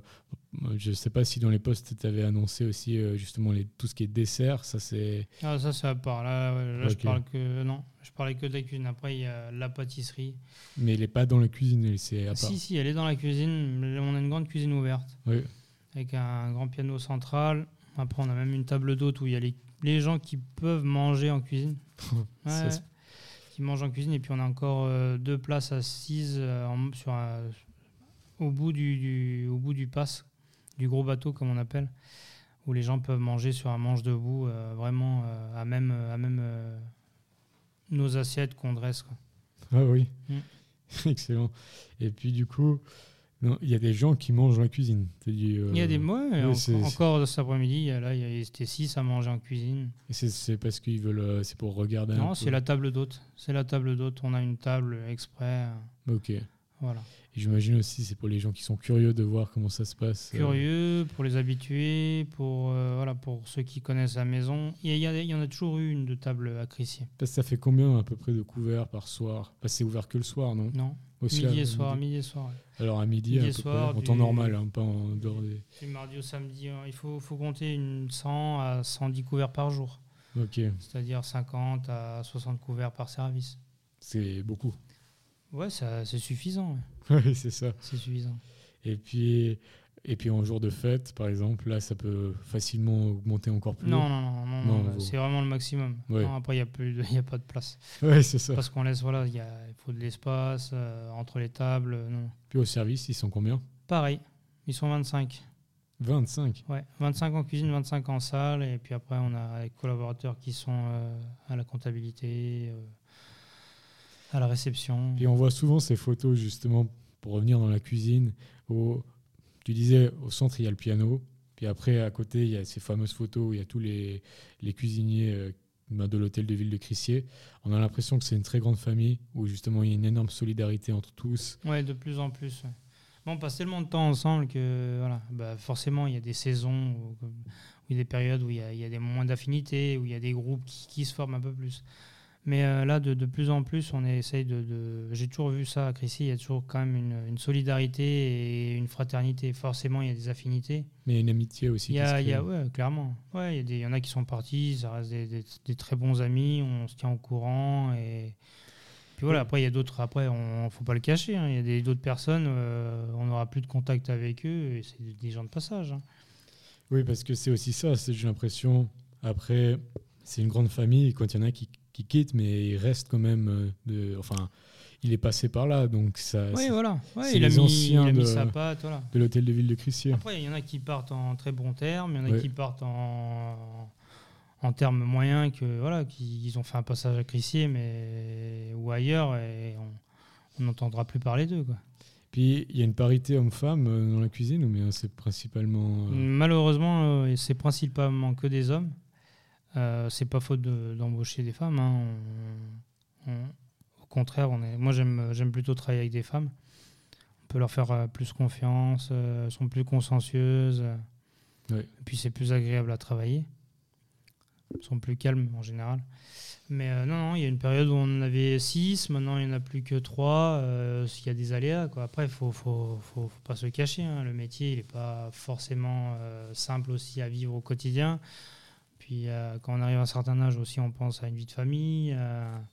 je ne sais pas si dans les postes, tu avais annoncé aussi euh, justement les, tout ce qui est dessert. Ça, c'est. Ah, ça, c'est à part. Là, ouais, là je parle que. Non, je parlais que de la cuisine. Après, il y a la pâtisserie. Mais il n'est pas dans la cuisine, c'est à part. Si, si, elle est dans la cuisine. On a une grande cuisine ouverte Oui. avec un grand piano central. Après, on a même une table d'hôte où il y a les, les gens qui peuvent manger en cuisine. Ouais, qui mangent en cuisine. Et puis, on a encore euh, deux places assises euh, en- sur un- au, bout du, du- au bout du pass, du gros bateau, comme on appelle, où les gens peuvent manger sur un manche debout, euh, vraiment euh, à même, à même euh, nos assiettes qu'on dresse. quoi. Ah oui, Mm. excellent. Et puis du coup, non, il y a des gens qui mangent dans la cuisine. Euh, Il y a des mois, c'est- encore cet après-midi, il y a- là, il y a- c'était six à manger en cuisine. c'est- parce qu'ils veulent, euh, c'est pour regarder. un Non, c'est la table d'hôte. C'est la table d'hôte. On a une table exprès. Ok. Voilà. j'imagine aussi c'est pour les gens qui sont curieux de voir comment ça se passe. euh, Curieux, pour les habitués, pour, euh, voilà, pour ceux qui connaissent la maison. Il y, en a toujours eu une de table à Crissier. Ça fait combien à peu près de couverts par soir? C'est ouvert que le soir, non? Non Aussi Midi et soir, midi et soir. ouais. Alors à midi, Midi à peu soir, près, en du- temps normal, hein, pas en dehors des. Du mardi au samedi, hein, il faut, faut compter une 100 à 110 couverts par jour. Ok, C'est-à-dire 50 à 60 couverts par service. c'est beaucoup. Ouais, c'est suffisant. ouais. Oui, c'est ça. C'est suffisant. Et puis, et puis en jour de fête, par exemple, là, ça peut facilement augmenter encore plus. Non, non, non, non, Non, non, vous- c'est vraiment le maximum. Ouais. Non, après, il n'y a, plus de- il y a pas de place. Oui, c'est ça. Parce qu'on laisse, voilà, il faut de l'espace euh, entre les tables. euh, non. Puis au service, ils sont combien? Pareil, ils sont 25. 25. Ouais, 25 en cuisine, 25 en salle. Et puis après, on a les collaborateurs qui sont euh, à la comptabilité, euh, à la réception. Puis on voit souvent ces photos, justement, pour revenir dans la cuisine. Au, tu disais, au centre, il y a le piano. Puis après, à côté, il y a ces fameuses photos où il y a tous les, les cuisiniers euh, ben, de l'hôtel de ville de Crissier. On a l'impression que c'est une très grande famille où, justement, il y a une énorme solidarité entre tous. Ouais, de plus en plus. Bon, on passe tellement de temps ensemble que voilà, bah, forcément, il y a des saisons a des périodes où il y a, il y a des moments d'affinité, où il y a des groupes qui, qui se forment un peu plus. Mais euh, là, de, de plus en plus, on essaye de. de- J'ai toujours vu ça à Crécy, il y a toujours quand même une, une solidarité et une fraternité. Forcément, il y a des affinités. Mais une amitié aussi. Il y a, il y a- ouais, clairement. Ouais, il y, a des- il y en a qui sont partis, ça reste des, des- des très bons amis, on se tient au courant. Et puis voilà, après, il y a d'autres, après, on faut pas le cacher, hein, il y a d'autres personnes, euh, on n'aura plus de contact avec eux, et c'est des- gens de passage. hein. Oui, parce que c'est aussi ça. J'ai l'impression, après, c'est une grande famille. et Quand il y en a qui, qui quittent, mais il reste quand même. euh, De, enfin, il est passé par là. Donc, ça, Oui, voilà. Ouais, il, a mis, il anciens a mis de- sa patte, voilà. de l'hôtel de ville de Crissier. Après, il y en a qui partent en très bons termes, il y en a Ouais. qui partent en, en termes moyens, que voilà, qui ils ont fait un passage à Crissier, mais ou ailleurs, et on n'entendra plus parler d'eux. quoi. Puis, il y a une parité homme-femme euh, dans la cuisine, bien c'est principalement. euh, Malheureusement, euh, c'est principalement que des hommes. Euh, c'est pas faute de- d'embaucher des femmes. hein. On- on- au contraire, on est, moi j'aime plutôt travailler avec des femmes. On peut leur faire euh, plus confiance, euh, elles sont plus consciencieuses. Et puis c'est plus agréable à travailler. Elles sont plus calmes en général. Mais euh, non, non, il y a une période où on en avait 6, maintenant il n'y en a plus que 3. Il y a des aléas. Quoi. Après, il faut, faut, faut, faut pas se cacher. hein. Le métier, il n'est pas forcément euh, simple aussi à vivre au quotidien. Puis euh, quand on arrive à un certain âge aussi, on pense à une vie de famille, à,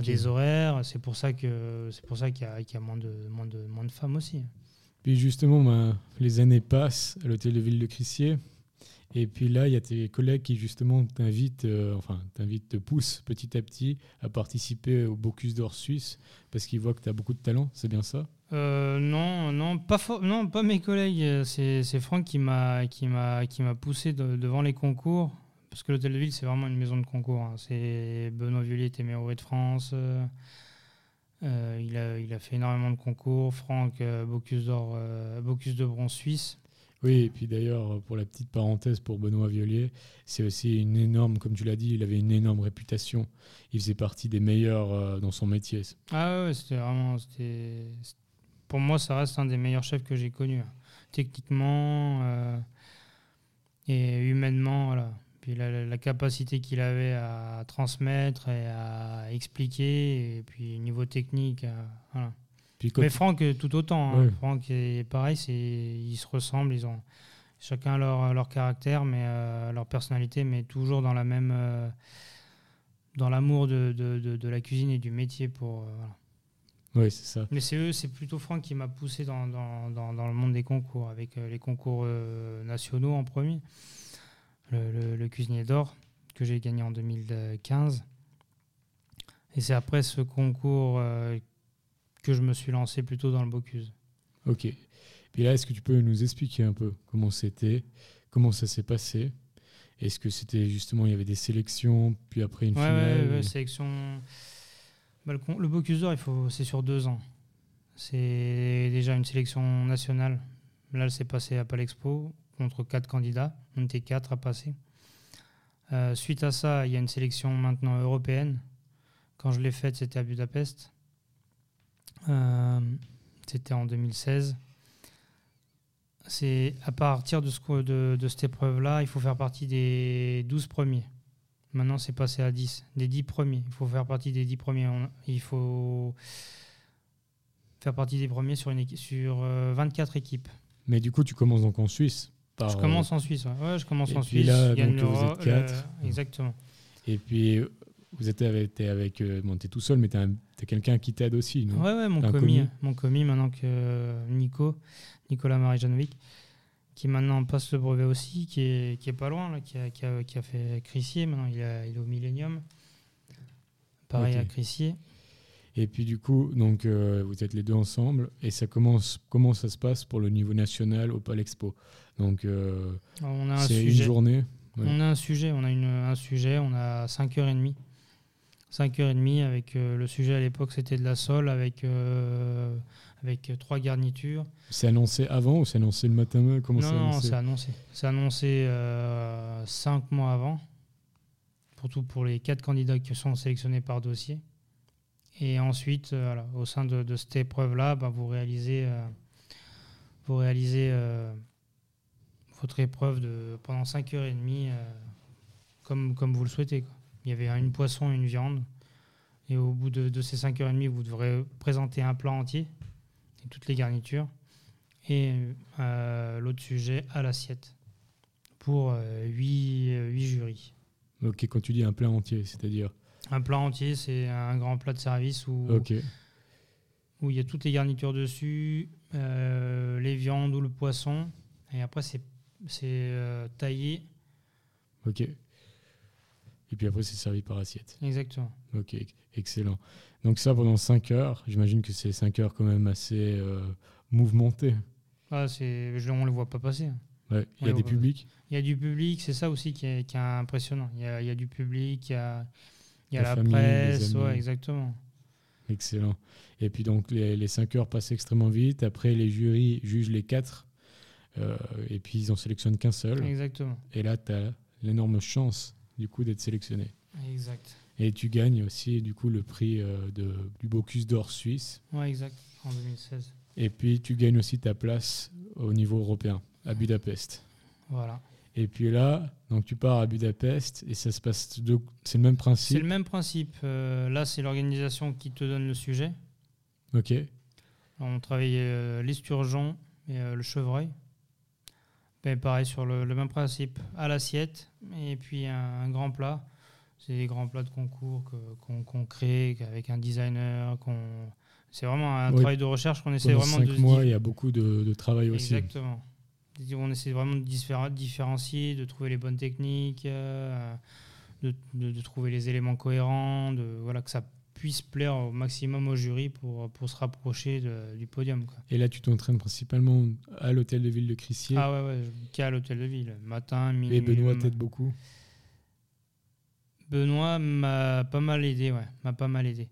des horaires. C'est pour ça que c'est pour ça qu'il y a, qu'il y a moins, de, moins, de, moins de femmes aussi. Puis justement, ben, les années passent à l'hôtel de ville de Crissier. Et puis là, il y a tes collègues qui justement t'invitent, euh, enfin, t'invitent, te poussent petit à petit à participer au Bocuse d'Or suisse parce qu'ils voient que tu as beaucoup de talent, c'est bien ça? Euh, non, non, pas non, pas mes collègues. C'est c'est Franck qui m'a qui m'a qui m'a poussé de- devant les concours parce que l'hôtel de ville c'est vraiment une maison de concours. hein. C'est Benoît Violier était meilleur de France. euh, euh, il a il a fait énormément de concours. Franck euh, Bocuse d'or, euh, Bocuse de bronze suisse. Oui, et puis d'ailleurs, pour la petite parenthèse pour Benoît Violier, c'est aussi une énorme, comme tu l'as dit, il avait une énorme réputation. Il faisait partie des meilleurs dans son métier. Ah ouais, c'était vraiment c'était pour moi ça reste un des meilleurs chefs que j'ai connu. hein. Techniquement et humainement, voilà. Puis la, capacité qu'il avait à transmettre et à expliquer, et puis niveau technique, euh, voilà. Puis quand Mais Franck, euh, tout autant. hein. Ouais. Franck est pareil, c'est, ils se ressemblent, ils ont chacun leur, leur caractère, mais euh, leur personnalité, mais toujours dans la même, euh, dans l'amour de, de, de- de la cuisine et du métier pour. euh, voilà. Oui, c'est ça. Mais c'est eux, c'est plutôt Franck qui m'a poussé dans, dans, dans, dans le monde des concours, avec les concours nationaux en premier. Le, le cuisinier d'or, que j'ai gagné en 2015. Et c'est après ce concours que je me suis lancé plutôt dans le Bocuse. Ok. Puis là, est-ce que tu peux nous expliquer un peu comment c'était, comment ça s'est passé? Est-ce que c'était justement, il y avait des sélections, puis après une finale Ouais, ouais, sélection. Bah, le, le Bocuse d'or, c'est sur deux ans. C'est déjà une sélection nationale. Là, elle s'est passée à Palexpo contre quatre candidats. On était quatre à passer. Euh, suite à ça, il y a une sélection maintenant européenne. Quand je l'ai faite, c'était à Budapest. Euh, c'était en 2016. C'est à partir de, ce, de, cette épreuve-là, il faut faire partie des 12 premiers. Maintenant, c'est passé à 10. Des 10 premiers. Il faut faire partie des 10 premiers. il faut faire partie des premiers sur, une sur 24 euh, équipes. Mais du coup, tu commences donc en Suisse Je commence en Suisse, ouais. je commence en Suisse. Là, donc, vous êtes 4. exactement. Et puis, vous êtes avec, es avec euh, bon, es tout seul, mais tu as, quelqu'un qui t'aide aussi, non? Ouais, ouais, mon commis, mon commis, maintenant que euh, Nico, Nicolas Marijanovic, qui maintenant passe le brevet aussi, qui est, qui est pas loin, là, qui, a, qui, a, qui a fait Crissier, maintenant il, il est au Millennium. Pareil à Crissier. Et puis du coup, donc euh, vous êtes les deux ensemble et ça commence. Comment ça se passe pour le niveau national au Palexpo Donc on a c'est une journée. On a un sujet, on a une, un sujet, on a 5h30 5h30 avec euh, le sujet à l'époque c'était de la sole avec, euh, avec trois garnitures. C'est annoncé avant ou c'est annoncé le matin? Même Comment Non, non c'est annoncé. C'est annoncé euh, cinq mois avant, pour, tout, pour les quatre candidats qui sont sélectionnés par dossier. Et ensuite, au sein de, cette épreuve-là, bah, vous réalisez, vous réalisez votre épreuve de, pendant 5h30 comme, comme vous le souhaitez. Il y avait une poisson et une viande. Et au bout de, ces 5h30, vous devrez présenter un plat entier et toutes les garnitures. Et euh, l'autre sujet à l'assiette pour 8, euh, jurys. Ok, quand tu dis un plat entier, c'est-à-dire Un plat entier, c'est un grand plat de service où, où il y a toutes les garnitures dessus, euh, les viandes ou le poisson. Et après, c'est taillé. Ok. Et puis après, c'est servi par assiette. Exactement. Ok, excellent. Donc ça, pendant 5 heures, j'imagine que c'est 5 heures quand même assez euh, mouvementées. Ah, c'est, on ne le voit pas passer. Ouais. Il y a des publics? Il y a du public, c'est ça aussi qui est, qui est impressionnant. Il y, a, il y, a, du public, il y a, il y a la, presse, ouais, exactement. Excellent. Et puis donc les, les 5 heures passent extrêmement vite. Après, les jurys jugent les 4. Euh, et puis ils en sélectionnent qu'un seul. Exactement. Et là, tu as l'énorme chance du coup d'être sélectionné. Exact. Et tu gagnes aussi du coup le prix euh, de, du Bocuse d'or suisse. Ouais, exact, en 2016. Et puis tu gagnes aussi ta place au niveau européen à Budapest. Voilà. Et puis là, donc tu pars à Budapest et ça se passe. De... C'est le même principe? C'est le même principe. Euh, là, c'est l'organisation qui te donne le sujet. Ok. On travaillait euh, l'esturgeon et le chevreuil. Ben, pareil, sur le, même principe, à l'assiette, et puis un, grand plat. C'est des grands plats de concours qu'on crée avec un designer. C'est vraiment un travail de recherche qu'on essaie vraiment cinq mois, il y a beaucoup de, travail aussi. Exactement. On essaie vraiment de différencier, de trouver les bonnes techniques, euh, de, de, trouver les éléments cohérents, de, voilà, que ça puisse plaire au maximum au jury pour, pour se rapprocher du podium. Quoi. Et là, tu t'entraînes principalement à l'hôtel de ville de Crissier Ah ouais, ouais qu'à l'hôtel de ville, matin, minuit. Et Benoît t'aide beaucoup? Benoît m'a pas mal aidé, ouais, m'a pas mal aidé.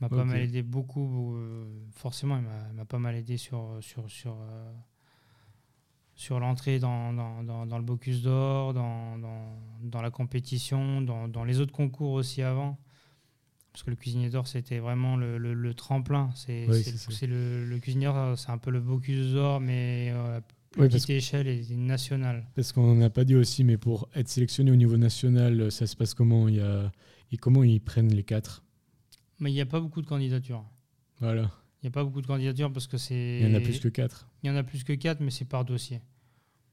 M'a pas mal aidé beaucoup, euh, forcément, il m'a pas mal aidé sur, sur, sur, euh, sur l'entrée dans, dans, dans, dans, le Bocuse d'Or, dans, dans, la compétition, dans, les autres concours aussi avant parce que le cuisinier d'or c'était vraiment le, le, tremplin. C'est le, le, cuisinier, c'est un peu le Bocuse d'or, mais euh, à petite échelle et nationale. Parce qu'on n'a pas dit aussi, mais pour être sélectionné au niveau national, ça se passe comment? Il y a, et comment ils prennent les quatre? Mais il n'y a pas beaucoup de candidatures. Voilà. Il n'y a pas beaucoup de candidatures parce que c'est. Il y en a plus que quatre. Il y en a plus que quatre, mais c'est par dossier.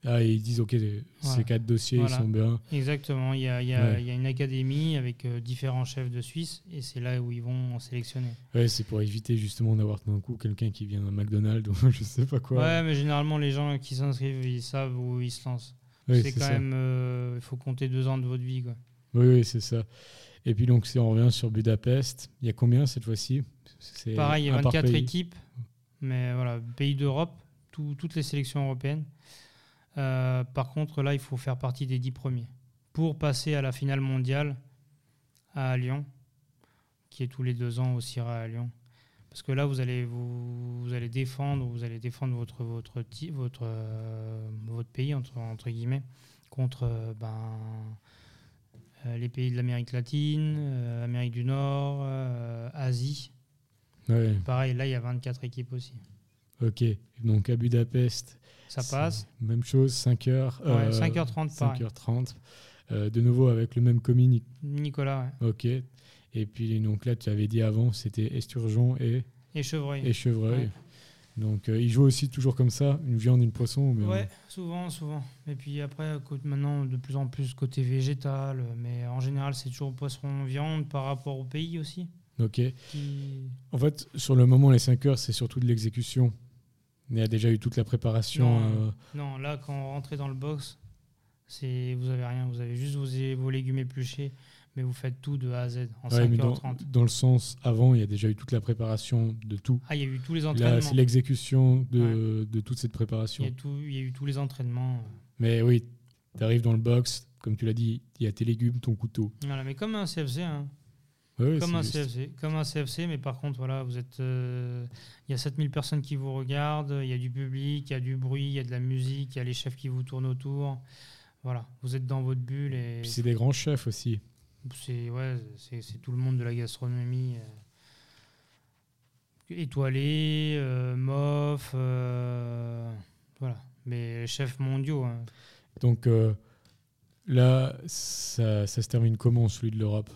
Ah, ils disent, OK, ces quatre dossiers, ils sont bien. Exactement. Il y a, il y a, il y a une académie avec euh, différents chefs de Suisse et c'est là où ils vont en sélectionner. Ouais, c'est pour éviter justement d'avoir d'un coup quelqu'un qui vient d'un McDonald's ou je sais pas quoi. Ouais, mais généralement, les gens qui s'inscrivent, ils savent où ils se lancent. C'est quand ça. même. euh, Il faut compter deux ans de votre vie. Quoi. Oui, oui, c'est ça. Et puis donc, si on revient sur Budapest, il y a combien cette fois-ci? Pareil, il y a un par 24 pays. équipes, mais voilà, pays d'Europe, tout- toutes les sélections européennes. Euh, par contre, là, il faut faire partie des 10 premiers pour passer à la finale mondiale à Lyon, qui est tous les deux ans au CIRA à Lyon. Parce que là, vous allez, vous, vous allez défendre, vous allez défendre votre, votre, votre, euh, votre pays, entre, entre guillemets, contre euh, ben, les pays de l'Amérique latine, Amérique du Nord, Asie. Ouais, Pareil, là, il y a 24 équipes aussi. ok. Donc à Budapest, Ça passe. Même chose, 5h. Ouais, 5h30, pareil. 5h30. Euh, de nouveau avec le même commis. Nic- Nicolas, ouais. Ok. Et puis donc là, tu avais dit avant, c'était Esturgeon et, Et Chevreuil. et Chevreuil. Ouais. Donc euh, ils jouent aussi toujours comme ça, une viande, une poisson. Mais Ouais, souvent, souvent. Et puis après, maintenant, de plus en plus côté végétal. Mais en général, c'est toujours poisson, viande par rapport au pays aussi. Ok. Qui... En fait, sur le moment, les 5 heures, c'est surtout de l'exécution. Il y a déjà eu toute la préparation. Non, euh, Non, là, quand vous rentrez dans le box, c'est vous avez rien. Vous avez juste vos, vos légumes épluchés, mais vous faites tout de A à Z en ouais, mais dans, 5h30. dans le sens avant, il y a déjà eu toute la préparation de tout. Ah, il y a eu tous les Là, entraînements. c'est l'exécution de, de toute cette il, préparation. y a tout, il y a eu tous les entraînements. Mais oui, tu arrives dans le box, comme tu l'as dit, il y a tes légumes, ton couteau. Voilà, mais comme un CFC, hein. Comme un. CFC, comme un CFC, mais par contre, voilà, vous êtes, euh, il y a 7000 personnes qui vous regardent, il y a du public, il y a du bruit, il y a de la musique, il y a les chefs qui vous tournent autour. Voilà, vous êtes dans votre bulle et Puis c'est des grands chefs aussi. c'est ouais, c'est tout le monde de la gastronomie euh, étoilé, euh, MOF, euh, voilà, mais chefs mondiaux. hein. Donc là, ça, ça se termine comment celui de l'Europe?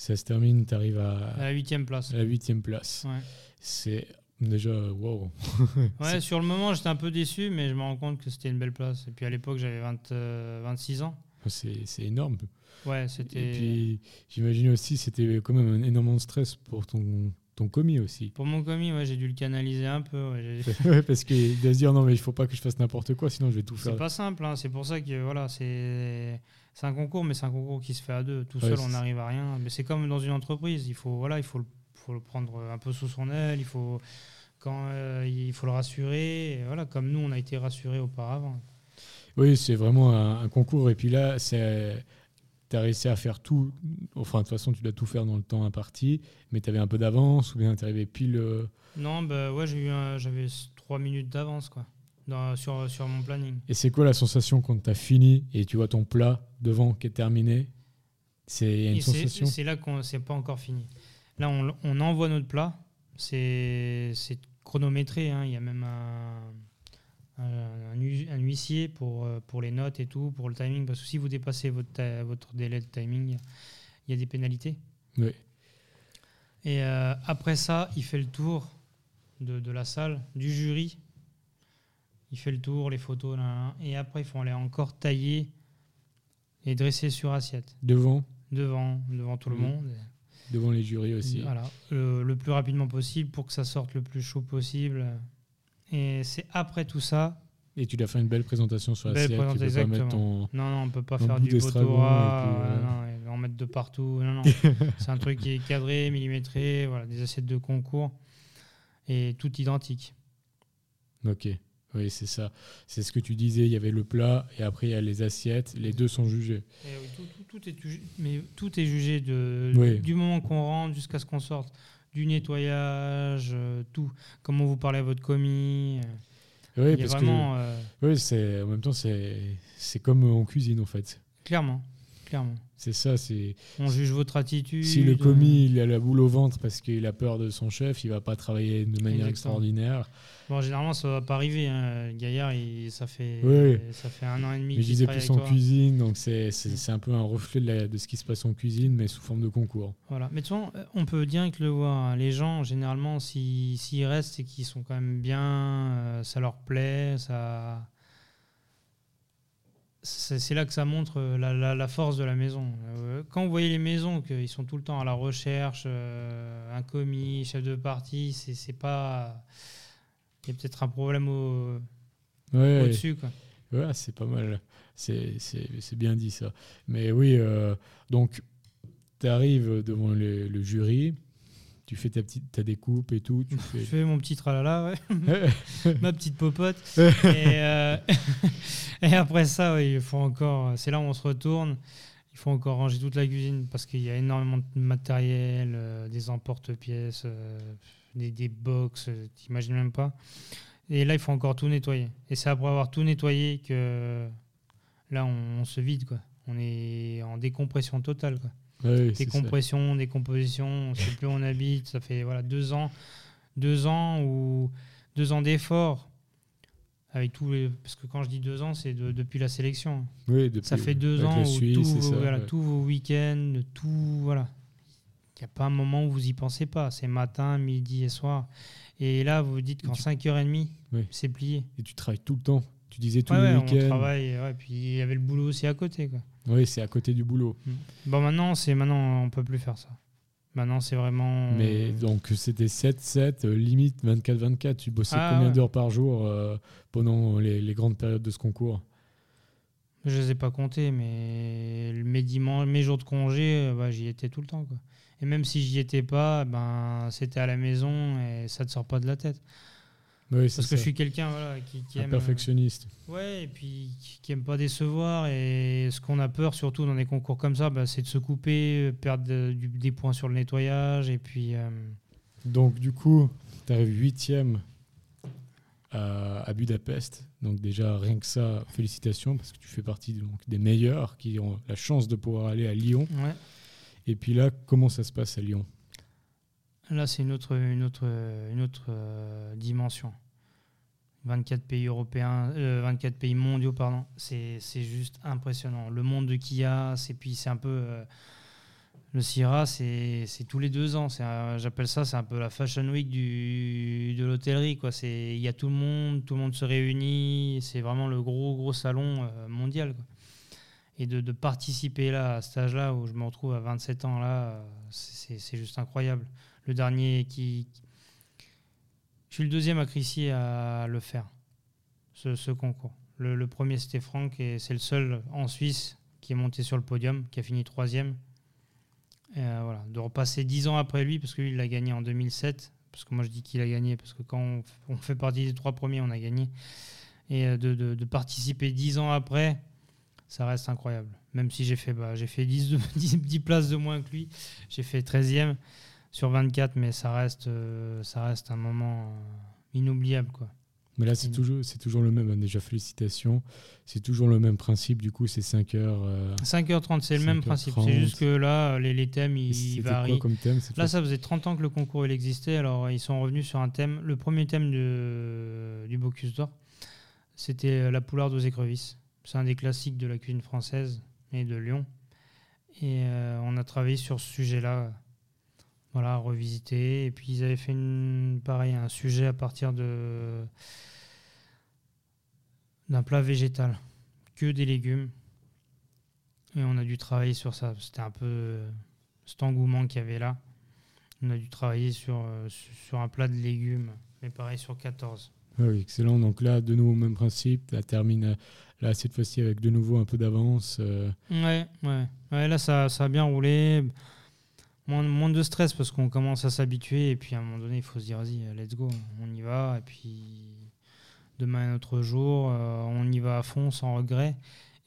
Ça se termine, tu arrives à, À la huitième place. à la huitième place. Ouais. C'est déjà wow. Ouais, sur le moment, j'étais un peu déçu, mais je me rends compte que c'était une belle place. Et puis à l'époque, j'avais 20, euh, 26 ans. C'est c'est énorme. Ouais, Et c'était. puis j'imagine aussi c'était quand même un énorme stress pour ton, ton commis aussi. Pour mon commis, ouais, j'ai dû le canaliser un peu. ouais, Parce qu'il doit se dire non mais il faut pas que je fasse n'importe quoi sinon je vais tout C'est faire. pas simple, hein, c'est pour ça que voilà, c'est c'est un concours, mais c'est un concours qui se fait à deux. Tout seul, on n'arrive à rien. Mais c'est comme dans une entreprise, il faut voilà, il faut le, faut le prendre un peu sous son aile, il faut quand euh, il faut le rassurer. Et voilà, comme nous, on a été rassurés auparavant. Oui, c'est vraiment un, un concours. Et puis là, c'est. Tu as réussi à faire tout. Enfin, de toute façon, tu dois tout faire dans le temps imparti. Mais tu avais un peu d'avance ou bien tu arrivé pile. euh, Non, bah ouais, j'avais trois minutes d'avance quoi, dans- sur sur mon planning. Et c'est quoi la sensation quand tu as fini et tu vois ton plat devant qui est terminé C'est une sensation. C'est là qu'on c'est pas encore fini. Là, on, on envoie notre plat. C'est chronométré. hein. Il y a même un, un, un hu- un huissier pour, euh, pour les notes et tout, pour le timing. Parce que si vous dépassez votre, votre délai de timing, il y a des pénalités. Oui. Et euh, après ça, il fait le tour de, de la salle, du jury. Il fait le tour, les photos. là, là, là. et après, il faut aller encore tailler et dresser sur assiette Devant, devant, devant tout le Mhm. monde. devant les jurys aussi. Voilà, le, le plus rapidement possible pour que ça sorte le plus chaud possible. Et c'est après tout ça. Et tu dois faire une belle présentation sur Belle l'assiette. Tu pas mettre ton. Non, non, on peut pas faire du d'estragon botora, et puis, euh, vont en mettre de partout. Non, non. c'est un truc qui est cadré, millimétré, voilà, des assiettes de concours et tout identique. Ok. Oui, c'est ça. C'est ce que tu disais. Il y avait le plat et après il y a les assiettes. Les deux sont jugés. Et oui, tout, tout- tout est jugé, mais tout est jugé de, Oui. du moment qu'on rentre jusqu'à ce qu'on sorte. Du nettoyage, euh, tout. Comment vous parlez à votre commis. euh, Oui, parce vraiment. euh, que oui, c'est en même temps c'est c'est comme en cuisine en fait. Clairement, clairement. C'est ça. C'est On juge votre attitude. si le commis il a la boule au ventre parce qu'il a peur de son chef, il va pas travailler de manière Exactement. extraordinaire. Bon, généralement, ça va pas arriver. Hein. Gaillard, il- ça, fait, Oui. ça fait un an et demi Mais je disais plus en toi. cuisine, donc c'est un peu un reflet de, la- de ce qui se passe en cuisine, mais sous forme de concours. Voilà. Mais toute façon, on peut direct le voir. hein. Les gens, généralement, s'ils s'ils restent, c'est qu'ils sont quand même bien, euh, ça leur plaît, ça. C'est là que ça montre euh, la, la- la force de la maison. Euh, Quand vous voyez les maisons, qu'ils sont tout le temps à la recherche, euh, un commis, chef de parti, c'est pas. Il y a peut-être un problème au- Ouais, au-dessus. quoi. Ouais, c'est pas mal. C'est bien dit ça. Mais oui, euh, donc tu arrives devant le, jury, tu fais ta petite ta découpe et tout. Tu fais... Je fais mon petit tralala, ouais. ma petite popote. et, euh, et, après ça, il faut encore. C'est là où on se retourne. Il faut encore ranger toute la cuisine parce qu'il y a énormément de matériel, euh, des emporte-pièces, des, des box, t'imagines même pas. Et là, il faut encore tout nettoyer. Et c'est après avoir tout nettoyé que là, on, se vide. Quoi. On est en décompression totale. Quoi. Décompression, décomposition, on ne sait plus où on habite. Ça fait voilà, deux ans, deux ans ou deux ans d'efforts. Avec tout parce que quand je dis deux ans, c'est depuis la sélection. Oui, depuis, ça fait deux ans où tout, voilà, tous vos week-ends, tout, voilà. Il n'y a pas un moment où vous y pensez pas. C'est matin, midi et soir. Et là, vous vous dites qu'en 5h30, c'est plié. Et tu travailles tout le temps. Tu disais tout le week-end. On travaille, ouais, puis il y avait le boulot aussi à côté. Quoi. Oui, c'est à côté du boulot. Mm. Bon, maintenant, c'est maintenant, on peut plus faire ça. Maintenant, c'est vraiment. Mais donc, c'était 7-7, euh, limite 24-24. Tu bossais ah, combien d'heures par jour euh, pendant les, les, grandes périodes de ce concours? Je ne les ai pas comptés, mais mes, dimanches, mes jours de congé, euh, bah, j'y étais tout le temps. Quoi. Et même si j'y étais pas, ben, c'était à la maison et ça te sort pas de la tête. Parce que je suis quelqu'un voilà, qui, qui Un aime. perfectionniste. ouais, et puis qui aime pas décevoir. Et ce qu'on a peur, surtout dans des concours comme ça, bah, c'est de se couper, perdre des points sur le nettoyage. Et puis. Euh, Donc, du coup, tu arrives huitième à, à, Budapest. Donc, déjà, rien que ça, félicitations, parce que tu fais partie donc, des meilleurs qui ont la chance de pouvoir aller à Lyon. Ouais. Et puis là, comment ça se passe à Lyon? Là, c'est une autre, une autre, une autre euh, dimension. 24 pays européens, 24 euh, pays mondiaux, pardon. C'est juste impressionnant. Le monde qu'il y a, c'est puis c'est un peu euh, le CIRA, c'est tous les deux ans. J'appelle ça, c'est un peu la Fashion Week du, de l'hôtellerie. Quoi. Il y a tout le monde, tout le monde se réunit. C'est vraiment le gros gros salon mondial. Et de, participer là à cet âge-là où je me retrouve à 27 ans là, c'est juste incroyable. Le dernier qui, je suis le deuxième à Crissier à le faire, ce, concours. Le, premier c'était Franck et c'est le seul en Suisse qui est monté sur le podium, qui a fini troisième. Euh, voilà, de repasser dix ans après lui, parce que lui il l'a gagné en 2007, parce que moi je dis qu'il a gagné, parce que quand on, fait partie des trois premiers, on a gagné. Et euh, de, participer dix ans après, ça reste incroyable. Même si j'ai fait, bah, j'ai fait 10, 10, places de moins que lui, j'ai fait 13e sur 24, mais ça reste, euh, ça reste un moment euh, inoubliable. Quoi. Mais là, c'est toujours, c'est toujours le même. Hein, déjà, félicitations. C'est toujours le même principe. Du coup, c'est 5 h 5h30, c'est le même principe. C'est juste que là, les, les thèmes, ils, varient. Quoi comme thème, là, ça faisait 30 ans que le concours il existait. Alors, ils sont revenus sur un thème. Le premier thème de, du Bocuse d'Or, c'était la poularde aux écrevisses. C'est un des classiques de la cuisine française et de Lyon. Et euh, on a travaillé sur ce sujet-là, voilà, revisité. Et puis ils avaient fait une, pareil, un sujet à partir de d'un plat végétal, que des légumes. Et on a dû travailler sur ça. C'était un peu euh, cet engouement qu'il y avait là. On a dû travailler sur, euh, sur un plat de légumes, mais pareil sur 14. Ah oui, excellent. Donc là, de nouveau, même principe. La termine Là, cette fois-ci, avec de nouveau un peu d'avance. Euh. Ouais, ouais, ouais. Là, ça, ça a bien roulé. Moins, moins de stress parce qu'on commence à s'habituer. Et puis, à un moment donné, il faut se dire, vas-y, let's go, on y va. Et puis, demain est notre jour. Euh, on y va à fond, sans regret.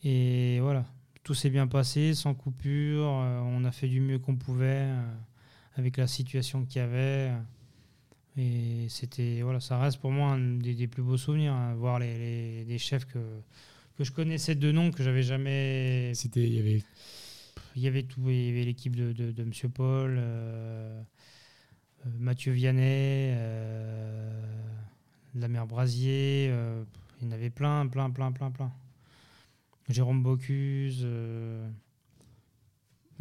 Et voilà, tout s'est bien passé, sans coupure. Euh, on a fait du mieux qu'on pouvait avec la situation qu'il y avait. Et c'était, voilà, ça reste pour moi un des, plus beaux souvenirs, hein, voir les, les, les, chefs que, que je connaissais de nom, que j'avais jamais. C'était, il y avait. Il y avait tout, il y avait l'équipe de, de, de Monsieur Paul, euh, euh, Mathieu Vianney, euh, la mère Brasier, il y en avait plein, plein, plein, plein, plein. Jérôme Bocuse.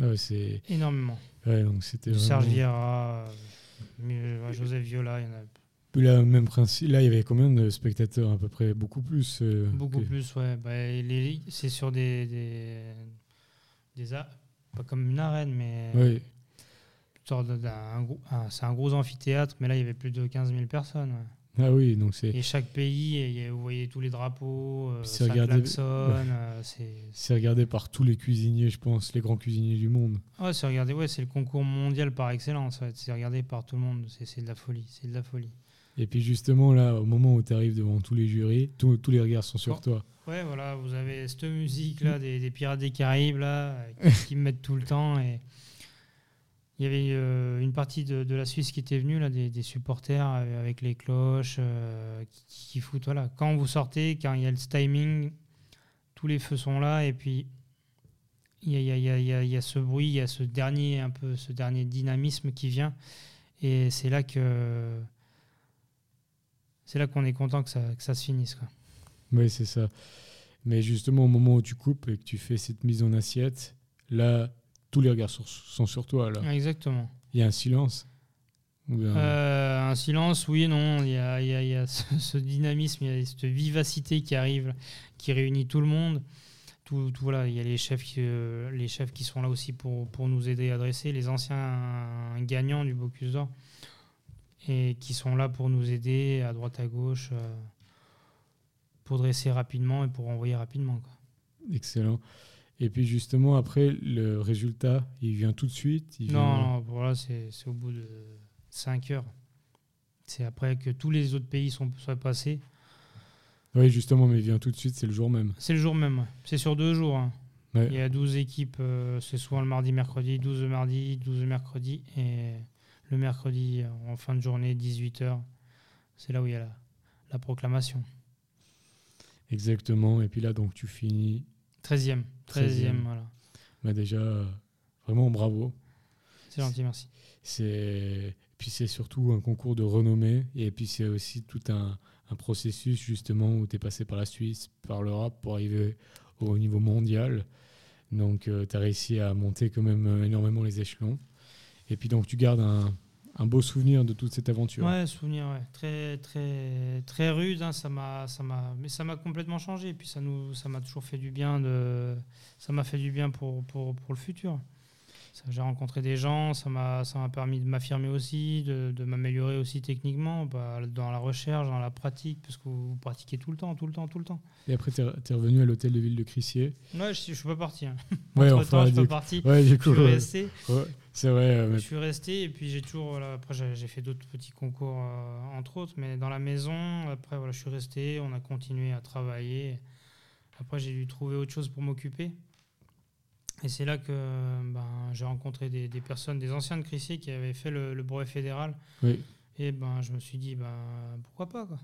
Ah c'est énormément. Ouais, donc c'était Serge Vieira, Joseph Viola, il y en a Là, même principe. Là, il y avait combien de spectateurs à peu près? Beaucoup plus. Beaucoup plus, ouais. Bah, c'est sur des, des, des pas comme une arène, mais oui. c'est un gros amphithéâtre, mais là, il y avait plus de 15 000 personnes. Ah oui, donc c'est. Et chaque pays, et a- vous voyez tous les drapeaux, euh, C'est regardé- euh, c'est C'est regardé par tous les cuisiniers, je pense, les grands cuisiniers du monde. ouais, c'est regardé, ouais, c'est le concours mondial par excellence. ouais. C'est regardé par tout le monde. C'est c'est de la folie, c'est de la folie. Et puis justement, là, au moment où tu arrives devant tous les jurys, tous tous les regards sont sur Oh. toi. Ouais, voilà, vous avez cette musique là des, des Pirates des Caraïbes là qui, qui me mettent tout le temps et il y avait euh, une partie de, de la Suisse qui était venue là des, des supporters euh, avec les cloches euh, qui, qui foutent voilà quand vous sortez quand il y a le timing tous les feux sont là et puis il y a, y a- y a- y a ce bruit il y a ce dernier un peu ce dernier dynamisme qui vient et c'est là que c'est là qu'on est content que ça, que ça se finisse quoi. Oui, c'est ça. Mais justement, au moment où tu coupes et que tu fais cette mise en assiette, là, tous les regards sont, sont sur toi. Là. Exactement. Il y a un silence. Bien- Euh, un silence, oui non. Il y a, il y a- il y a ce, ce dynamisme, il y a cette vivacité qui arrive, qui réunit tout le monde. Tout, tout, voilà, il y a les chefs, qui, euh, les chefs qui sont là aussi pour, pour nous aider à dresser, les anciens gagnants du Bocuse d'Or, et qui sont là pour nous aider à droite à gauche, euh, pour dresser rapidement et pour envoyer rapidement. quoi. Excellent. Et puis justement, après, le résultat, il vient tout de suite. il Non, vient- non, voilà, c'est au bout de 5 heures. C'est après que tous les autres pays sont, soient passés. Oui, justement, mais il vient tout de suite, c'est le jour même. C'est le jour même, c'est sur deux jours. hein. Ouais. Il y a 12 équipes, euh, c'est souvent le mardi, mercredi, 12 le mardi, 12 le mercredi, et le mercredi, euh, en fin de journée, 18h, c'est là où il y a la, la proclamation. Exactement. Et puis là, donc, tu finis. 13e, 13e, 13e. voilà. Bah, déjà, euh, vraiment bravo. C'est gentil, merci. C'est puis c'est surtout un concours de renommée et puis c'est aussi tout un, un processus justement où tu es passé par la Suisse, par l'Europe pour arriver au niveau mondial. Donc tu as réussi à monter quand même euh, énormément les échelons. Et puis donc tu gardes un, un beau souvenir de toute cette aventure. Ouais, souvenir, ouais. Très, très, très rude. hein, ça m'a, ça m'a, mais ça m'a complètement changé. Et puis ça nous, ça m'a toujours fait du bien de, ça m'a fait du bien pour, pour, pour le futur. J'ai rencontré des gens, ça m'a, ça m'a permis de m'affirmer aussi, de, de m'améliorer aussi techniquement, bah, dans la recherche, dans la pratique, parce que vous, vous pratiquez tout le temps, tout le temps, tout le temps. Et après tu es, revenu à l'hôtel de ville de Crissier. Ouais, je, je suis pas parti. Hein. Ouais, enfin, je suis pas parti. Ouais, Je suis resté. ouais, c'est vrai. euh, Je suis resté et puis j'ai toujours voilà, après j'ai fait d'autres petits concours euh, entre autres mais dans la maison après voilà je suis resté on a continué à travailler après j'ai dû trouver autre chose pour m'occuper et c'est là que ben, j'ai rencontré des, des personnes des anciens de Crissier qui avaient fait le, le brevet fédéral oui. et ben je me suis dit ben pourquoi pas quoi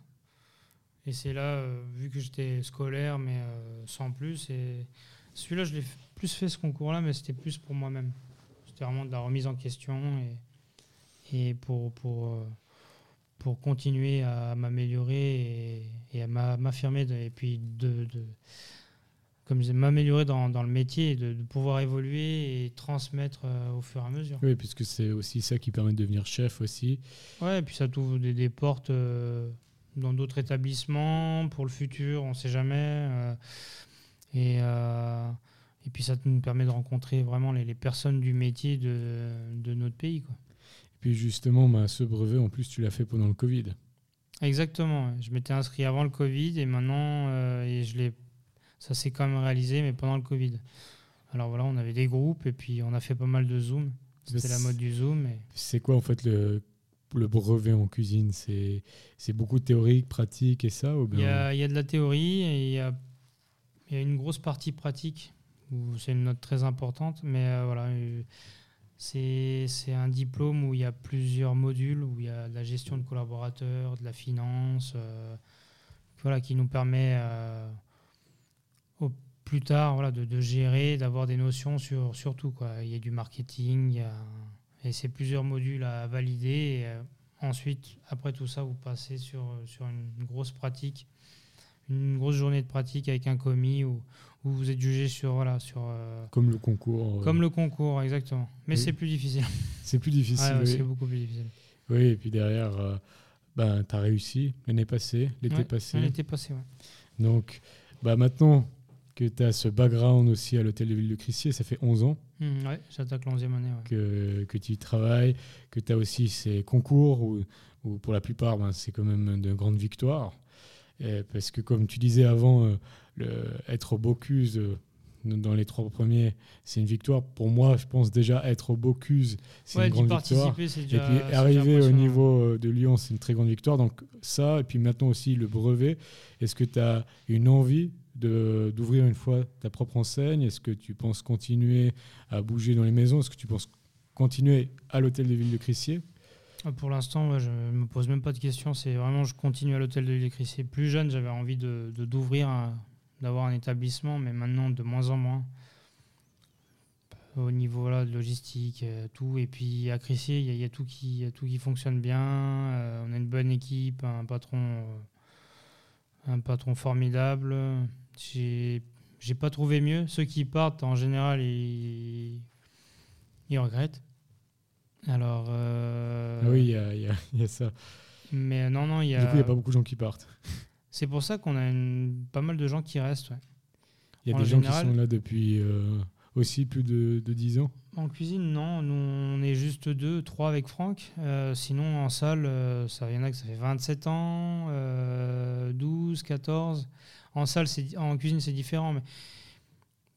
et c'est là euh, vu que j'étais scolaire mais euh, sans plus et celui-là je l'ai plus fait ce concours là mais c'était plus pour moi-même c'était vraiment de la remise en question et, et pour, pour, euh, pour continuer à m'améliorer et, et à m'a- m'affirmer et puis de, de comme je m'améliorer dans, dans le métier et de, de pouvoir évoluer et transmettre euh, au fur et à mesure. Oui, puisque c'est aussi ça qui permet de devenir chef aussi. Ouais, et puis ça t'ouvre des, des portes euh, dans d'autres établissements pour le futur, on ne sait jamais. euh, et, et puis ça nous permet de rencontrer vraiment les, les personnes du métier de, de notre pays. Quoi. Et puis justement, bah, ce brevet, en plus, tu l'as fait pendant le Covid. Exactement. Je m'étais inscrit avant le Covid et maintenant, euh, et je l'ai, ça s'est quand même réalisé, mais pendant le Covid. Alors voilà, on avait des groupes et puis on a fait pas mal de Zoom. C'était la mode du Zoom. Et... C'est quoi en fait le, le brevet en cuisine? C'est c'est beaucoup théorique, pratique et ça ou Il y, a, il y a de la théorie et il y a, il y a une grosse partie pratique c'est une note très importante, mais euh, voilà, euh, c'est un diplôme où il y a plusieurs modules, où il y a de la gestion de collaborateurs, de la finance, euh, voilà, qui nous permet au plus tard voilà, de, de gérer, d'avoir des notions sur, sur tout. Quoi. Il y a du marketing, et c'est plusieurs modules à valider. Et, ensuite, après tout ça, vous passez sur, sur une grosse pratique, une grosse journée de pratique avec un commis où vous êtes jugé sur. Voilà, sur euh, Comme le concours. euh, comme le concours, exactement. Mais Oui. c'est plus difficile. C'est plus difficile. Ouais, oui. C'est beaucoup plus difficile. Oui, et puis derrière, euh, ben, tu as réussi l'année passée, l'été Ouais, passé. L'été passé, ouais. Donc, bah, maintenant que tu as ce background aussi à l'hôtel de ville de Crissier. Ça fait 11 ans Mmh, ouais, j'attaque l'onzième année. que, que tu y travailles, que tu as aussi ces concours où, où pour la plupart, ben, c'est quand même de grandes victoires. Et parce que comme tu disais avant, euh, le, être au Bocuse euh, dans les trois premiers, c'est une victoire. Pour moi, je pense déjà être au Bocuse, c'est Ouais, une grande victoire. c'est Et déjà. puis déjà arriver au niveau euh, de Lyon, c'est une très grande victoire. Donc ça, et puis maintenant aussi le brevet. Est-ce que tu as une envie de- d'ouvrir une fois ta propre enseigne? Est-ce que tu penses continuer à bouger dans les maisons? Est-ce que tu penses continuer à l'hôtel de ville de Crissier? Pour l'instant, je me pose même pas de questions. C'est vraiment, je continue à l'hôtel de l'île Crissier. Plus jeune, j'avais envie de d'ouvrir, d'avoir un établissement, mais maintenant de moins en moins. Au niveau là, de logistique, euh, tout. Et puis à Crissier, il y, a- tout qui, tout qui fonctionne bien. Euh, on a une bonne équipe, un patron, euh, un patron formidable. J'ai, j'ai pas trouvé mieux. Ceux qui partent, en général, ils, ils regrettent. Alors. euh, Ah oui, il y a, y y ça. mais non, non, il y a. Du coup, il n'y a pas beaucoup de gens qui partent. C'est pour ça qu'on a une- pas mal de gens qui restent. ouais. Il y a En des gens qui sont là depuis euh, aussi plus de, de 10 ans. En cuisine, non. Nous, on est juste deux, trois avec Franck. Euh, sinon, en salle, ça, il y en a que ça fait 27 ans, euh, 12, 14. En salle, en cuisine, c'est différent. Mais...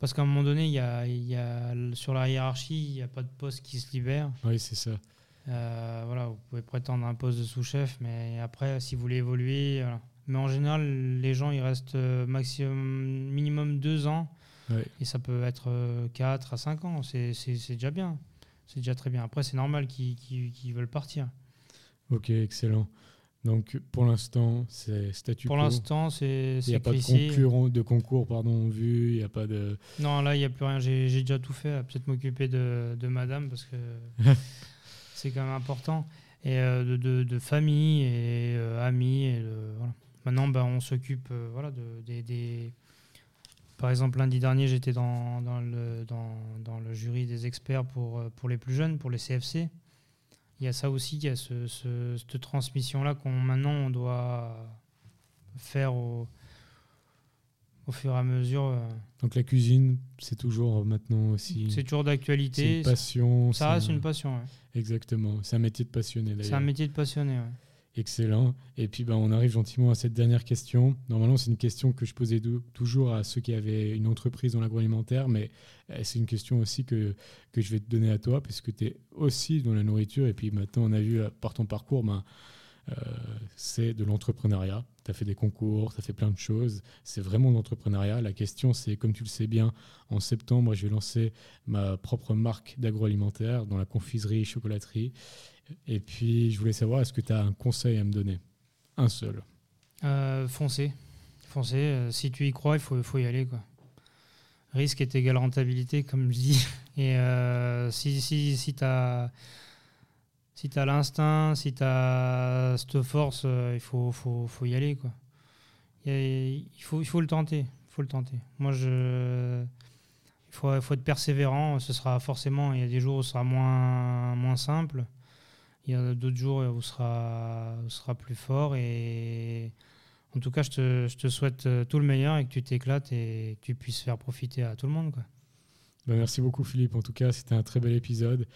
Parce qu'à un moment donné, il y a, il y a, sur la hiérarchie, il n'y a pas de poste qui se libère. Oui, c'est ça. Euh, voilà, vous pouvez prétendre un poste de sous-chef, mais après, si vous voulez évoluer. voilà. Mais en général, les gens, ils restent euh, maximum, minimum deux ans. Ouais. Et ça peut être 4 à 5 ans. C'est déjà bien. C'est déjà très bien. Après, c'est normal qu'ils qu'ils- qu'ils veulent partir. Ok, excellent. Donc pour l'instant, c'est statu Pour l'instant, c'est Il n'y a pas de, de concours pardon, vue, il n'y a pas de... Non, là, il n'y a plus rien. J'ai déjà tout fait. Peut-être m'occuper de, de madame parce que c'est quand même important. Et euh, de, de- de famille et euh, amis. Et voilà. Maintenant, ben, on s'occupe euh, voilà, de, des, des- Par exemple, lundi dernier, j'étais dans, dans le, dans, dans le jury des experts pour, pour les plus jeunes, pour les CFC. Il y a ça aussi, il y a ce, ce- cette transmission-là qu'on maintenant on doit faire au, au fur et à mesure. euh, Donc la cuisine, c'est toujours maintenant aussi... c'est toujours c'est d'actualité. une passion. Ça c'est reste un- une passion. ouais. Exactement, c'est un métier de passionné C'est un métier de passionné. ouais. Excellent. Et puis ben, on arrive gentiment à cette dernière question. Normalement, c'est une question que je posais toujours à ceux qui avaient une entreprise dans l'agroalimentaire, mais euh, c'est une question aussi que, que je vais te donner à toi, puisque tu es aussi dans la nourriture. Et puis maintenant, on a vu euh, par ton parcours, ben, euh, c'est de l'entrepreneuriat. Tu as fait des concours, tu as fait plein de choses. C'est vraiment de l'entrepreneuriat. La question, c'est, comme tu le sais bien, en septembre, je vais lancer ma propre marque d'agroalimentaire dans la confiserie chocolaterie. Et puis, je voulais savoir, est-ce que tu as un conseil à me donner? Un seul. Euh, foncez. Foncez. euh, si tu y crois, il faut, faut y aller. Quoi. Risque est égal rentabilité, comme je dis. Et euh, si, si, si tu as, si as l'instinct, si tu as cette force, il faut, faut, faut y aller. Quoi. Il, faut, il faut le tenter. Faut le tenter. Moi, je. Il faut, faut être persévérant. Ce sera forcément. Il y a des jours où ce sera moins, moins simple. Il y a d'autres jours où ce sera, sera plus fort. Et en tout cas, je te, je te souhaite euh, tout le meilleur et que tu t'éclates et que tu puisses faire profiter à tout le monde. Quoi. Ben, merci beaucoup, Philippe. En tout cas, c'était un très bel épisode.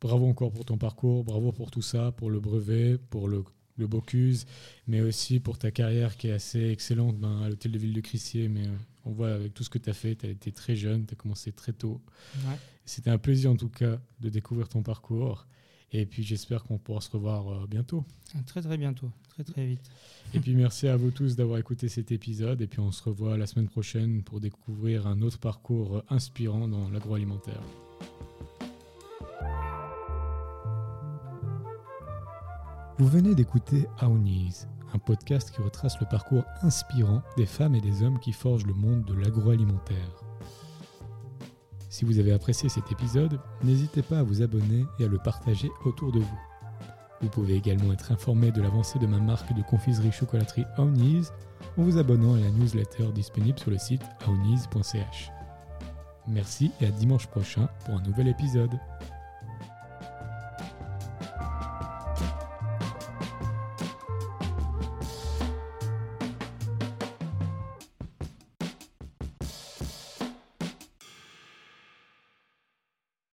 Bravo encore pour ton parcours, bravo pour tout ça, pour le brevet, pour le, le Bocuse, mais aussi pour ta carrière qui est assez excellente ben, à l'hôtel de ville de Crissier. Mais euh, on voit avec tout ce que tu as fait, tu as été très jeune, tu as commencé très tôt. Ouais. C'était un plaisir en tout cas de découvrir ton parcours. Et puis j'espère qu'on pourra se revoir euh, bientôt. Très très bientôt, très très vite. Et puis merci à vous tous d'avoir écouté cet épisode. Et puis on se revoit la semaine prochaine pour découvrir un autre parcours euh, inspirant dans l'agroalimentaire. Vous venez d'écouter Aounis, un podcast qui retrace le parcours inspirant des femmes et des hommes qui forgent le monde de l'agroalimentaire. Si vous avez apprécié cet épisode, n'hésitez pas à vous abonner et à le partager autour de vous. Vous pouvez également être informé de l'avancée de ma marque de confiserie chocolaterie Aounis en vous abonnant à la newsletter disponible sur le site aounis.ch. Merci et à dimanche prochain pour un nouvel épisode.